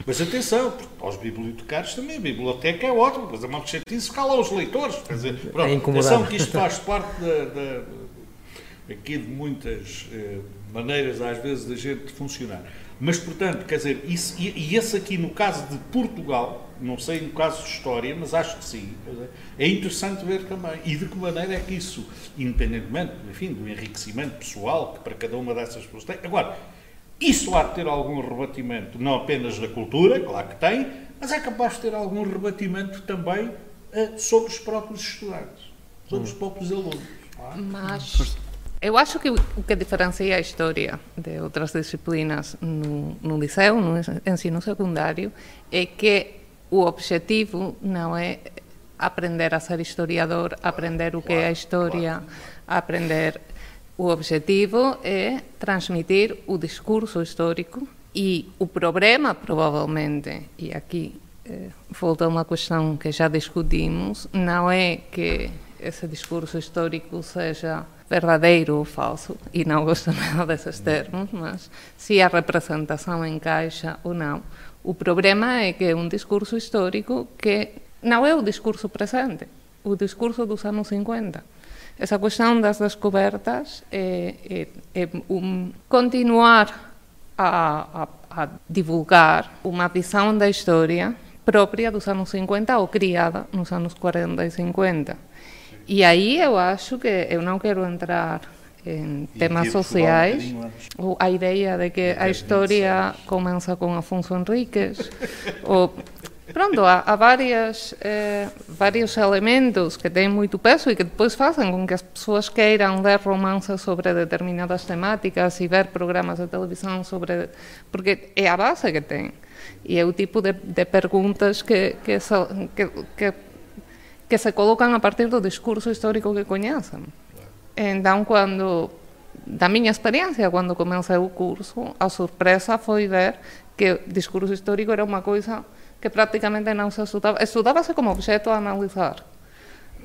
Mas atenção, porque aos bibliotecários também, a biblioteca é ótima, mas é uma chatice ficar lá os leitores, quer dizer, é pronto, é atenção que isto faz parte da, da, aqui de muitas eh, maneiras, às vezes, da gente funcionar. Mas, portanto, quer dizer, isso, e, e esse aqui, no caso de Portugal, não sei no caso de história, mas acho que sim. É interessante ver também. E de que maneira é que isso, independentemente, enfim, do enriquecimento pessoal que para cada uma dessas pessoas tem. Agora, isso há de ter algum rebatimento, não apenas da cultura, claro que tem, mas é capaz de ter algum rebatimento também uh, sobre os próprios estudantes, sobre os próprios alunos. Mas eu acho que o que diferencia a história de outras disciplinas no, no liceu, no ensino secundário, é que o objetivo não é aprender a ser historiador, aprender o que é a história, aprender. O objetivo é transmitir o discurso histórico e o problema, provavelmente, e aqui eh, volta uma questão que já discutimos, não é que esse discurso histórico seja verdadeiro ou falso, e não gosto nada desses termos, mas se a representação encaixa ou não. O problema é que é um discurso histórico que não é o discurso presente, o discurso dos anos 50. Essa questão das descobertas é, é, é um, continuar a, a, a divulgar uma visão da história própria dos anos 50 ou criada nos anos 40 e 50. E aí eu acho que eu não quero entrar em temas sociais, ou a ideia de que a história começa com Afonso Henriques, ou Pronto, há, há várias, eh, vários elementos que têm muito peso e que depois fazem com que as pessoas queiram ler romances sobre determinadas temáticas e ver programas de televisão sobre. porque é a base que tem. E é o tipo de, de perguntas que, que, que, que, que se colocam a partir do discurso histórico que conhecem. Então, quando da minha experiência, quando comecei o curso, a surpresa foi ver que o discurso histórico era uma coisa que praticamente não se estudava. Estudava-se como objeto a analisar,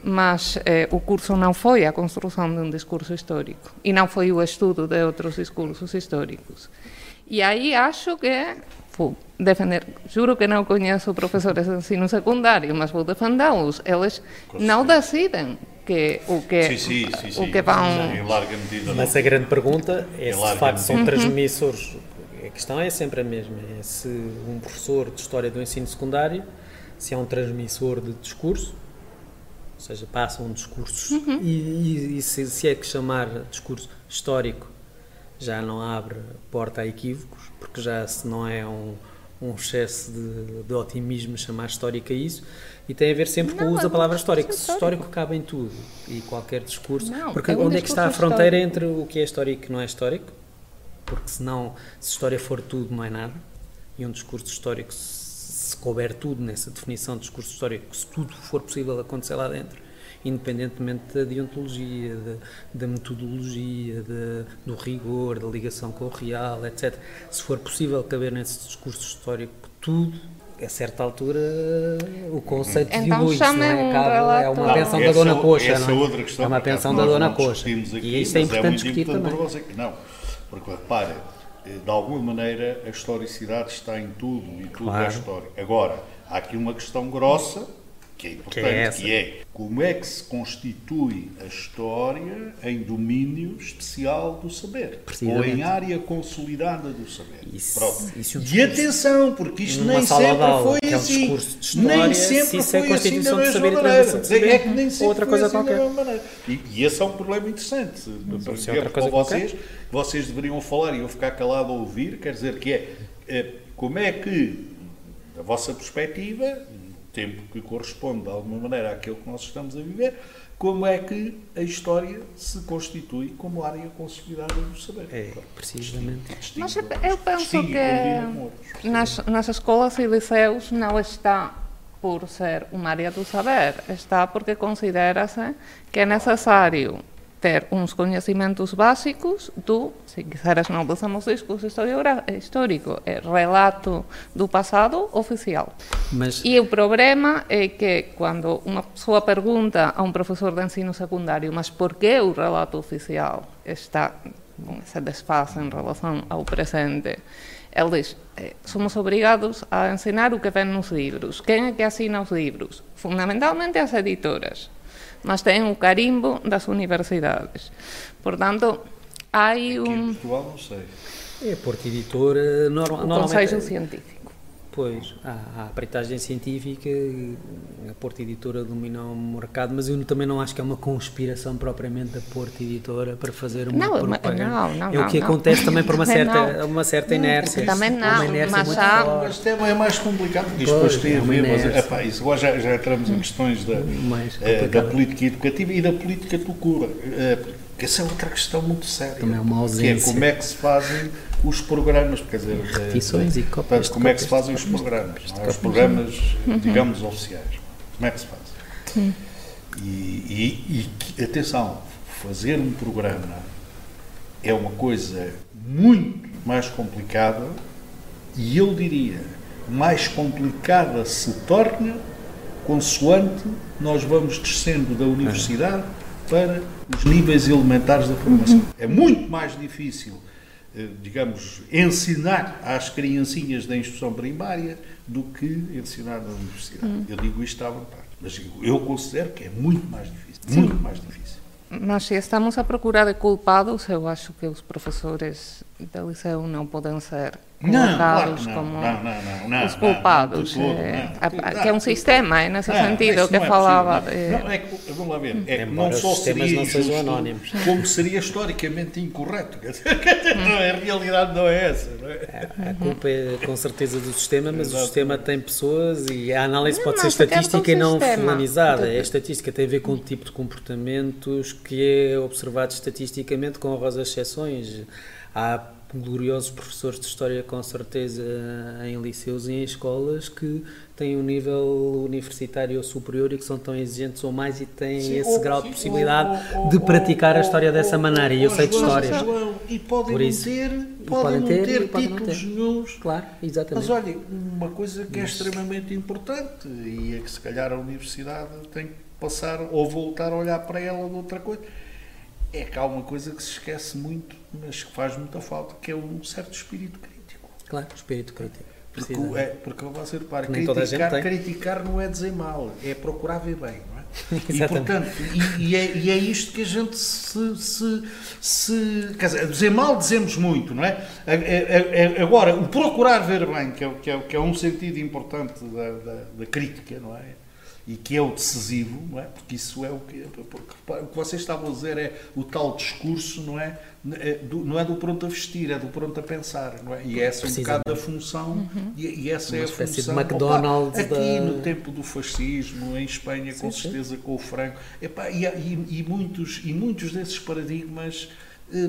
mas eh, o curso não foi a construção de um discurso histórico e não foi o estudo de outros discursos históricos. E aí acho que vou defender, juro que não conheço professores de ensino secundário, mas vou defendê-los. Eles não decidem que o que, Sim, sim, sim, sim. o que vão Em larga medida. Mas a grande pergunta é se de facto são Uhum. transmissores. A questão é sempre a mesma: é se um professor de História do Ensino Secundário se é um transmissor de discurso, ou seja, passa um discurso, Uhum. e, e- e se, se é que chamar discurso histórico já não abre porta a equívocos, porque já se não é um, um excesso de, de otimismo chamar histórico a isso, e tem a ver sempre com o Não, uso é da palavra histórico. Se histórico. cabe em tudo, e qualquer discurso. Não, porque é onde é que está a fronteira histórico. entre o que é histórico e o que não é histórico? Porque senão, se história for tudo, não é nada. E um discurso histórico, se, se couber tudo nessa definição de discurso histórico, se tudo for possível acontecer lá dentro, independentemente da deontologia, da, da metodologia, da- do rigor, da ligação com o real, etc. Se for possível caber nesse discurso histórico tudo, a certa altura o conceito Então dilui-se, não é? um é uma Não, pensão da Dona é Coxa, essa não é? outra questão, é uma pensão da Dona Coxa. aqui, E isto é mas importante muito discutir importante também. para você que não. Porque repara, eh, de alguma maneira a historicidade está em tudo e tudo Claro. é história. Agora, há aqui uma questão grossa que é importante, Que é que é como é que se constitui a história em domínio especial do saber ou em área consolidada do saber. Isso- isso é e atenção, porque isto nem sempre foi é um assim. discurso de história, nem se sempre isso é foi assim da saber mesma transmissão maneira. saber, É que nem sempre outra coisa assim da qualquer. mesma maneira. E, e esse é um problema interessante. Por ser outra coisa para vocês, vocês deveriam falar e eu ficar calado a ouvir, quer dizer que é, é como é que, da vossa perspectiva, tempo que corresponde de alguma maneira àquilo que nós estamos a viver, como é que a história se constitui como área consolidada do saber. É, precisamente. Distingue- Mas eu- eu penso que nas, nas escolas e liceus não está por ser uma área do saber, está porque considera-se que é necessário ter uns conhecimentos básicos do, se quiseres não usamos discurso histórico, é relato do passado oficial. Mas E o problema é que quando uma pessoa pergunta a um professor de ensino secundário, mas por que o relato oficial está com essa desfase em relação ao presente? Ele diz, eh, somos obrigados a ensinar o que vem nos livros. Quem é que assina os livros? Fundamentalmente as editoras, mas tem o carimbo das universidades. Portanto, há um Portugal não sei. é Porto Editora, norma, o normalmente... conselho científico. Pois, há, há a peritagem científica, a Porto Editora domina o mercado, mas eu também não acho que é uma conspiração propriamente da Porto Editora para fazer uma Não, mas- propaganda. não, não, é o que não, acontece também por uma certa, não. uma certa inércia. Também Uma não, inércia mas muito há- forte. Mas tema é mais complicado, porque isto Pois, depois tem é a ver, mas inércia. epá, isso agora já, já entramos em questões da, Mais eh, da política educativa e da política de cultura. Eh, porque essa é outra questão muito séria. Também é uma Que é ausência. como é que se fazem os programas, quer dizer, eh, Repetições e cópias como é que se fazem os programas, é? os cópias. programas, digamos, oficiais. Como é que se fazem? E, e- e atenção, fazer um programa é uma coisa muito mais complicada e eu diria mais complicada se torna consoante nós vamos descendo da universidade para os níveis elementares da formação. É muito mais difícil, digamos, ensinar às criancinhas da instrução primária do que ensinar na universidade. Eu digo isto à vontade. Mas eu considero que é muito mais difícil. Muito mais difícil. Mas se estamos à procura de culpados, eu acho que os professores do liceu não podem ser Não, claro colocados não. como Não, não, os culpados. é, a- que é um sistema, é nesse sentido que é falava. é, Não, é vamos lá ver. É, não só os sistemas seria não sejam injusto, anónimos. como seria historicamente incorreto. Não é, a realidade não é essa. Não é? A culpa é com certeza do sistema, mas o sistema tem pessoas e a análise pode ser não do estatística e não fulanizada. A estatística tem a ver com o tipo de comportamentos que é observado estatisticamente, com honrosas exceções. Há gloriosos professores de História, com certeza, em liceus e em escolas que têm um nível universitário superior e que são tão exigentes ou mais e têm Sim, esse ou- grau de sim, possibilidade ou- de ou- praticar a ou- história dessa ou- maneira. E eu ou- sei de histórias. João, E podem Por isso. ter, podem ter, podem não títulos ter. nenhuns. Claro, exatamente. Mas olha, uma coisa que é extremamente importante e é que se calhar a universidade tem que passar ou voltar a olhar para ela de outra coisa, é que há uma coisa que se esquece muito, mas que faz muita falta, que é um certo espírito crítico. Claro, espírito crítico. Porque, Precisa. é, porque você repara, criticar, criticar não é dizer mal, é procurar ver bem, não é? E, portanto, e, e é, e é isto que a gente se, se, se- Quer dizer, dizer mal dizemos muito, não é? Agora, o procurar ver bem, que é, que é, que é um sentido importante da, da, da crítica, não é? E que é o decisivo, não é? Porque isso é o que. O que vocês estavam a dizer é o tal discurso, não é? É Não é do pronto a vestir, é do pronto a pensar, não é? E essa é um bocado a função, e, e essa Uma é a espécie de função. McDonald's aqui da- no tempo do fascismo, em Espanha, com sim. certeza com o frango. Epá, e, e, e muitos, e muitos desses paradigmas,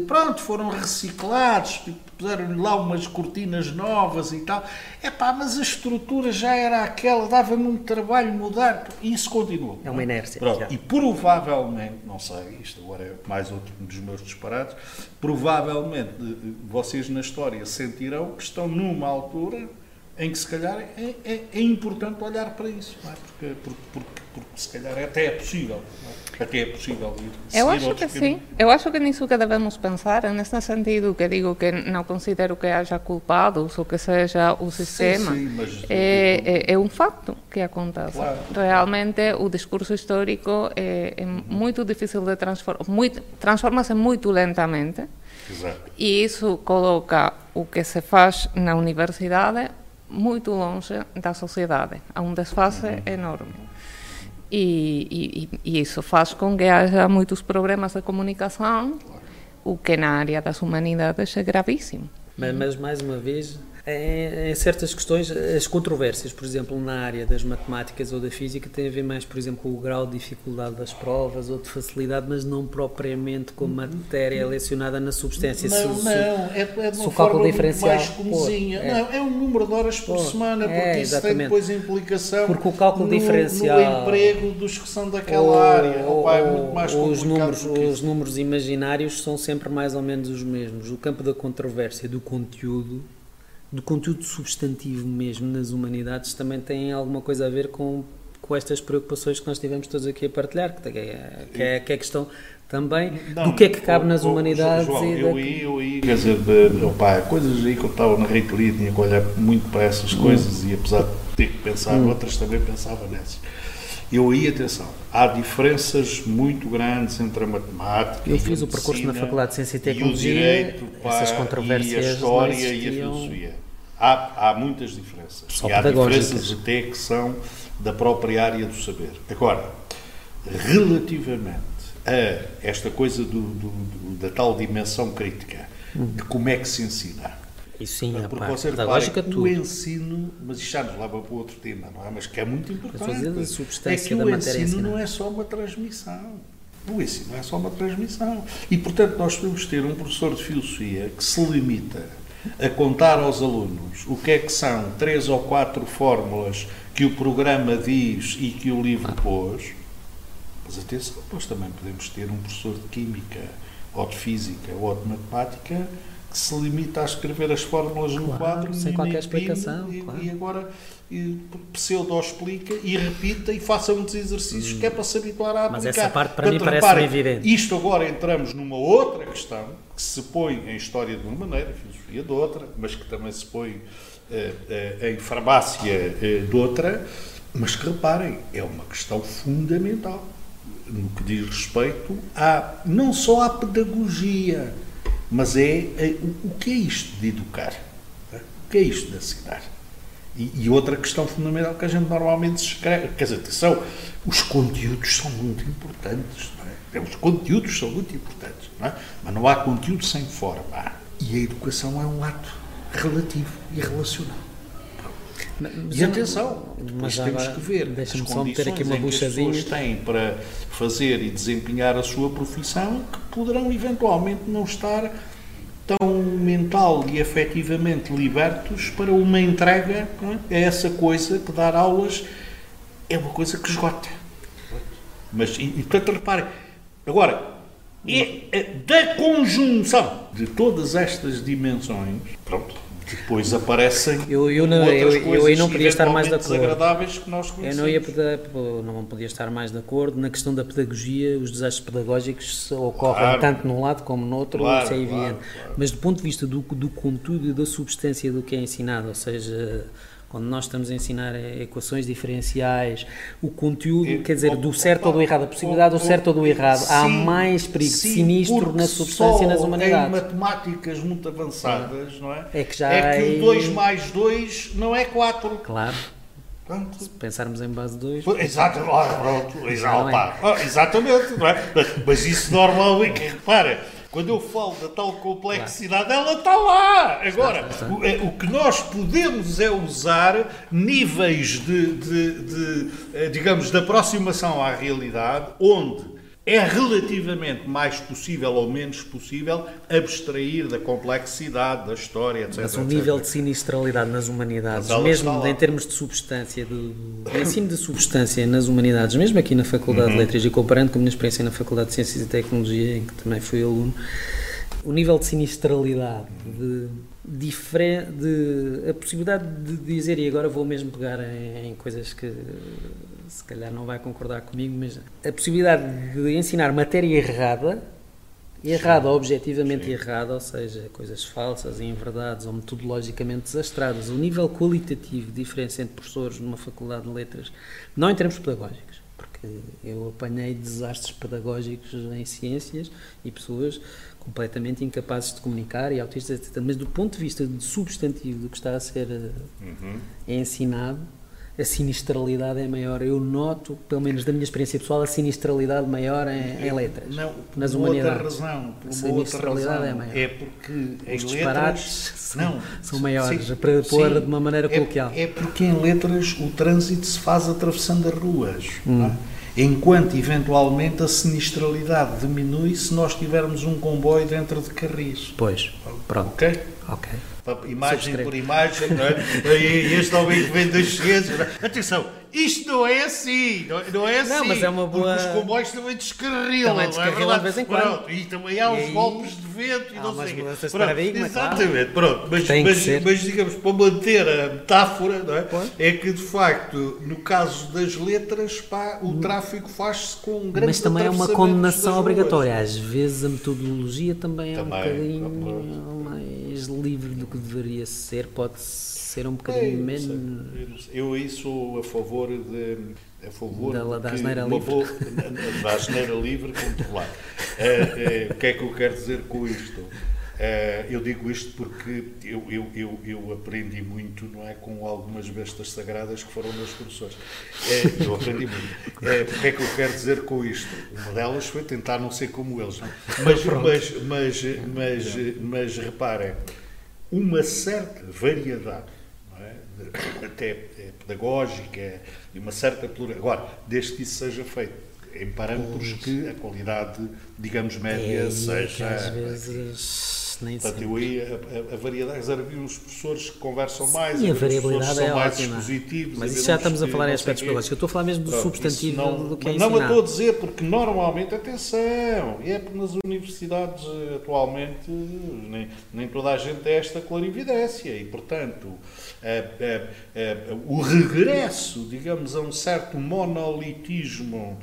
pronto, foram reciclados, tipo, puseram lá umas cortinas novas e tal. Epá, mas a estrutura já era aquela, dava muito trabalho mudar. E isso continuou. É uma inércia. E provavelmente, não sei, isto agora é mais outro dos meus disparados, provavelmente eh, eh, vocês na história sentirão que estão numa altura em que se calhar é, é- é importante olhar para isso, é? porque, porque, porque, porque se calhar até é possível, é? Até é possível ir Eu acho que sim. Eu acho que nisso que devemos pensar, nesse sentido que digo que não considero que haja culpados ou que seja o sistema. sim, mas- é, é, é um facto que acontece. Claro. Realmente o discurso histórico é, é muito difícil de transformar, muito, transforma-se muito lentamente. Exato. E isso coloca o que se faz na universidade muito longe da sociedade. Há um desfase enorme. E, e- e- isso faz com que haja muitos problemas de comunicação, o que na área das humanidades é gravíssimo. Mas, mas, mais uma vez, em, em certas questões, as controvérsias, por exemplo, na área das matemáticas ou da física, têm a ver mais, por exemplo, com o grau de dificuldade das provas ou de facilidade, mas não propriamente com matéria lecionada na substância. Não, Se- não, é, é uma forma diferencial, mais comezinha. é. Não, é um número de horas por semana, porque é, isso tem depois implicação Porque o cálculo no, diferencial- no emprego dos que são daquela ou- área. ou- Opa, é muito mais os números, os números imaginários são sempre mais ou menos os mesmos. O campo da controvérsia do conteúdo, do conteúdo substantivo mesmo nas humanidades, também tem alguma coisa a ver com, com estas preocupações que nós tivemos todos aqui a partilhar, que é, que é, que é a questão também Não, do que é que cabe nas humanidades João, e eu da- aí, eu aí, quer dizer, de, opa, coisas aí que eu estava na reitoria, tinha que olhar muito para essas Hum. coisas e apesar de ter que pensar outras, também pensava nessas. Eu aí, atenção, há diferenças muito grandes entre a matemática Eu e fiz a o percurso na Faculdade de Ciência e o Tecnologia, direito, essas pá, controvérsias e a história e a filosofia. Há, há muitas diferenças. Só e há diferenças até que são da própria área do saber. Agora, relativamente a esta coisa do- do- do- da tal dimensão crítica, de como é que se ensina. Isso sim, a parte pedagógica, o tudo. ensino, mas isto já nos leva para outro tema, não é? Mas que é muito importante. A substância é que da o matéria ensino não é só uma transmissão. O ensino é só uma transmissão. E, portanto, nós podemos ter um professor de filosofia que se limita a contar aos alunos o que é que são três ou quatro fórmulas que o programa diz e que o livro pôs. Mas atenção, nós também podemos ter um professor de Química, ou de Física, ou de Matemática se limita a escrever as fórmulas no Claro, quadro sem qualquer explicação, e, claro. e agora e pseudo-explica e repita e faça muitos exercícios que é para se habituar a aplicar. Mas essa parte para mim Portanto, parece-me reparem, evidente. Isto agora entramos numa outra questão que se põe em história de uma maneira, filosofia de outra, mas que também se põe eh, eh, em farmácia eh, de outra, mas que reparem, é uma questão fundamental no que diz respeito a não só à pedagogia, mas é, é o, o que é isto de educar? O que é isto de ensinar? E, e, outra questão fundamental que a gente normalmente se escreve, quer dizer, atenção, os conteúdos são muito importantes, não é? Os conteúdos são muito importantes, não é? Mas não há conteúdo sem forma. E a educação é um ato relativo e relacional. Mas, e atenção, depois temos que ver as condições aqui uma em que as pessoas têm para fazer e desempenhar a sua profissão que poderão eventualmente não estar tão mental e afetivamente libertos para uma entrega é? a essa coisa que dar aulas é uma coisa que esgota. Mas, e, e portanto, reparem, agora, é, é da conjunção de todas estas dimensões, pronto, depois aparecem eu, eu não, outras eu, coisas eu, não podia estar mais de acordo. desagradáveis que nós conhecemos. Eu não, ia não podia estar mais de acordo na questão da pedagogia, os desastres pedagógicos ocorrem claro. tanto num lado como no outro, claro, isso é evidente. Claro. Mas do ponto de vista do, do conteúdo e da substância do que é ensinado, ou seja, quando nós estamos a ensinar equações diferenciais, o conteúdo, quer dizer, do certo ou do errado, a possibilidade do certo ou do errado, há mais perigo sim, sinistro na substância e nas humanidades. Em matemáticas muito avançadas, não é? É que já é que o 2 mais 2 não é 4. Claro. Pronto. Se pensarmos em base 2. Exato, pronto, é. exatamente, não é? Mas isso normalmente, repara quando eu falo da tal complexidade, claro. ela está lá. Agora, está, está. O, é, o, que nós podemos é usar níveis de, de, de, eh, digamos, de aproximação à realidade, onde é relativamente mais possível ou menos possível abstrair da complexidade da história, etc. Mas o nível etc. de sinistralidade nas humanidades, mesmo em termos de substância, do, do ensino de substância nas humanidades, mesmo aqui na Faculdade uhum. de Letras e comparando com a minha experiência na Faculdade de Ciências e Tecnologia, em que também fui aluno, o nível de sinistralidade, de, de a possibilidade de dizer, e agora vou mesmo pegar em, em coisas que se calhar não vai concordar comigo, mas a possibilidade de ensinar matéria errada, errada, Sim. objetivamente Sim. errada, ou seja, coisas falsas, inverdades ou metodologicamente desastradas, o nível qualitativo de diferença entre professores numa faculdade de letras, não em termos pedagógicos, porque eu apanhei desastres pedagógicos em ciências e pessoas completamente incapazes de comunicar e autistas, etc. Mas do ponto de vista substantivo do que está a ser uhum. ensinado, a sinistralidade é maior. Eu noto, pelo menos da minha experiência pessoal, a sinistralidade maior em, em letras. Não, por nas uma humanidades. outra razão. Por a sinistralidade é maior. É porque Os disparates letras, não, são maiores, sim, para pôr sim, de uma maneira é, coloquial. É porque em letras o trânsito se faz atravessando as ruas. Hum. É? Enquanto eventualmente a sinistralidade diminui se nós tivermos um comboio dentro de carris. Pois, pronto. Ok? Ok imagem por imagem, não é? E este homem que vem das ciências. É? Atenção, isto não é assim, não, não é assim. Não, mas é uma boa. Porque os comboios também descarrilam, também descarrilam é de vez em quando. Pronto, e também há os golpes de vento e há não sei o. Paradigma, exatamente, claro. pronto. Mas, mas, mas, digamos, para manter a metáfora, não é? é que de facto, no caso das letras, pá, o hum. tráfico faz-se com um grande Mas também é uma condenação obrigatória. Às vezes a metodologia também, também é um bocadinho mais livre do que deveria ser, pode ser um bocadinho é, menos. Eu aí sou a favor de. A favor da, da asneira livre. Boa, da asneira livre controlada. É, é, o que é que eu quero dizer com isto? Uh, eu digo isto porque eu, eu, eu, eu, aprendi muito, não é, com algumas bestas sagradas que foram meus professores. Uh, eu aprendi muito. Uh, o que é que eu quero dizer com isto? Uma delas foi tentar não ser como eles. Não? Mas, mas, mas, mas, mas, reparem, uma certa variedade, é? Até pedagógica, e uma certa pluralidade. Agora, desde que isso seja feito em parâmetros que a qualidade, digamos, média é, seja. às vezes nem Portanto, eu aí a, a, a variedade, os professores que conversam mais, e a variabilidade são é mais ótima. dispositivos. Mas isso já estamos a falar em aspectos pedagógicos. Eu estou a falar mesmo do Pronto, substantivo não, do que é Não, eu estou a dizer porque normalmente, atenção, é porque nas universidades eh, atualmente nem, nem toda a gente tem esta clarividência e, portanto, o regresso, digamos, a um certo monolitismo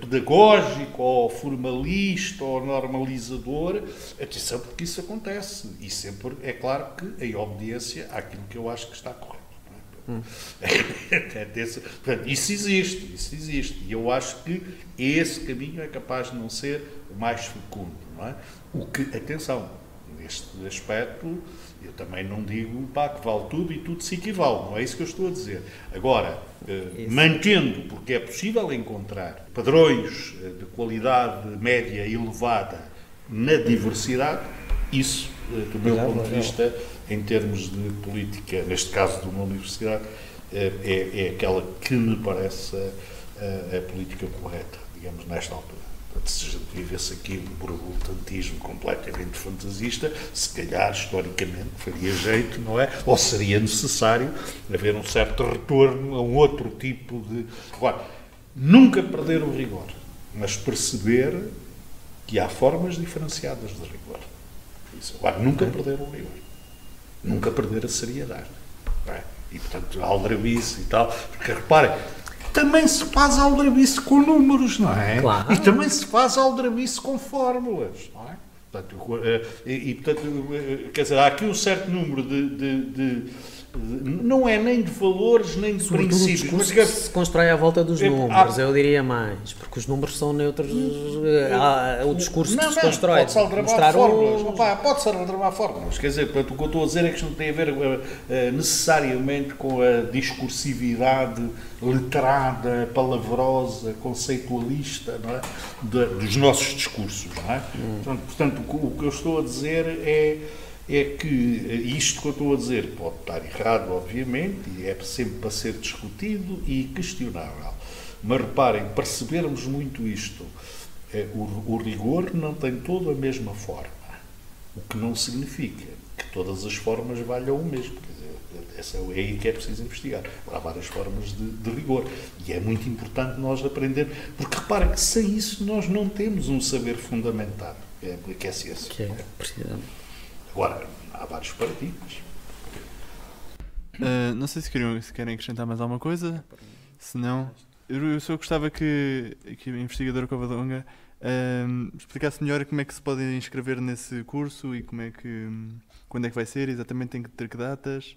pedagógico ou formalista ou normalizador, atenção porque isso acontece e sempre é claro que em obediência àquilo que eu acho que está correto. É? Hum. Portanto, isso existe, isso existe. E eu acho que esse caminho é capaz de não ser o mais fecundo. Não é? O que, atenção, neste aspecto, eu também não digo pá, que vale tudo e tudo se equivale, não é isso que eu estou a dizer. Agora, eh, mantendo, porque é possível encontrar padrões eh, de qualidade média elevada na diversidade, isso, eh, do meu ponto de vista, em termos de política, neste caso de uma universidade, é, é, é aquela que me parece a, a política correta, digamos, nesta altura vivesse aqui um burbutantismo completamente fantasista, se calhar, historicamente, faria jeito, não é? Ou seria necessário haver um certo retorno a um outro tipo de. Agora, nunca perder o rigor, mas perceber que há formas diferenciadas de rigor. Isso. Agora, nunca perder o rigor. Nunca perder a seriedade. É? E, portanto, a aldrabice e tal. Porque, reparem, também se faz aldrabice com números, não é? Claro. E também se faz aldrabice com fórmulas, não é? Portanto, eh, e, e, portanto, eh, quer dizer, há aqui um certo número de, de, de não é nem de valores nem de Sobretudo princípios. O discurso mas, que se constrói à volta dos É, números, há- eu diria mais, porque os números são neutros. há o discurso não, que se não, constrói. Pode-se aldrabar fórmulas. Opa, pode-se aldrabar fórmulas. Quer dizer, portanto, o que eu estou a dizer é que isto não tem a ver eh, eh, necessariamente com a discursividade letrada, palavrosa, conceitualista é? De- dos nossos discursos. É? Portanto, portanto, o que- o que eu estou a dizer é é que eh, isto que eu estou a dizer pode estar errado, obviamente, e é sempre para ser discutido e questionável. Mas reparem, percebermos muito isto, eh, o, o rigor não tem toda a mesma forma, o que não significa que todas as formas valham o mesmo. Quer dizer, essa é aí que é preciso investigar. Há várias formas de, de rigor. E é muito importante nós aprender, porque reparem que sem isso nós não temos um saber fundamentado, que é, que é a ciência. Que é, precisamente. Agora, há vários paradigmas. Uh, não sei se, queriam, se querem acrescentar mais alguma coisa. Se não, eu, só gostava que, que a investigadora Covadonga um, explicasse melhor como é que se pode inscrever nesse curso e como é que quando é que vai ser, exatamente tem que ter que datas,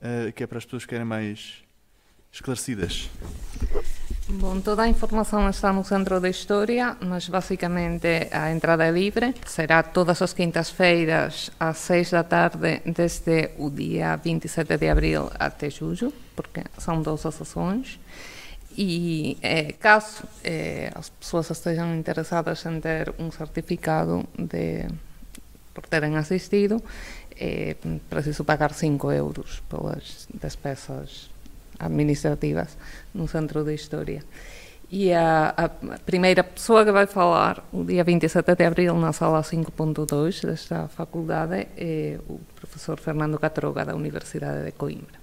uh, que é para as pessoas ficarem mais esclarecidas. Bom, toda a informação está no Centro de História, mas basicamente a entrada é livre. Será todas as quintas-feiras às seis da tarde, desde o dia 27 de abril até julho, porque são 12 sessões. E eh, caso eh, as pessoas estejam interessadas em ter um certificado de, por terem assistido, eh, preciso pagar 5 euros pelas despesas administrativas no Centro de História. E a, a primeira pessoa que vai falar, o dia 27 de abril, na sala 5.2 desta faculdade, é o professor Fernando Catroga, da Universidade de Coimbra.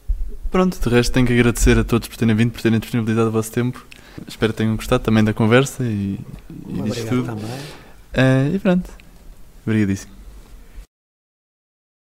Pronto, de resto tenho que agradecer a todos por terem vindo, por terem disponibilizado o vosso tempo. Espero que tenham gostado também da conversa e, e disto tudo. Uh, e pronto. Obrigadíssimo.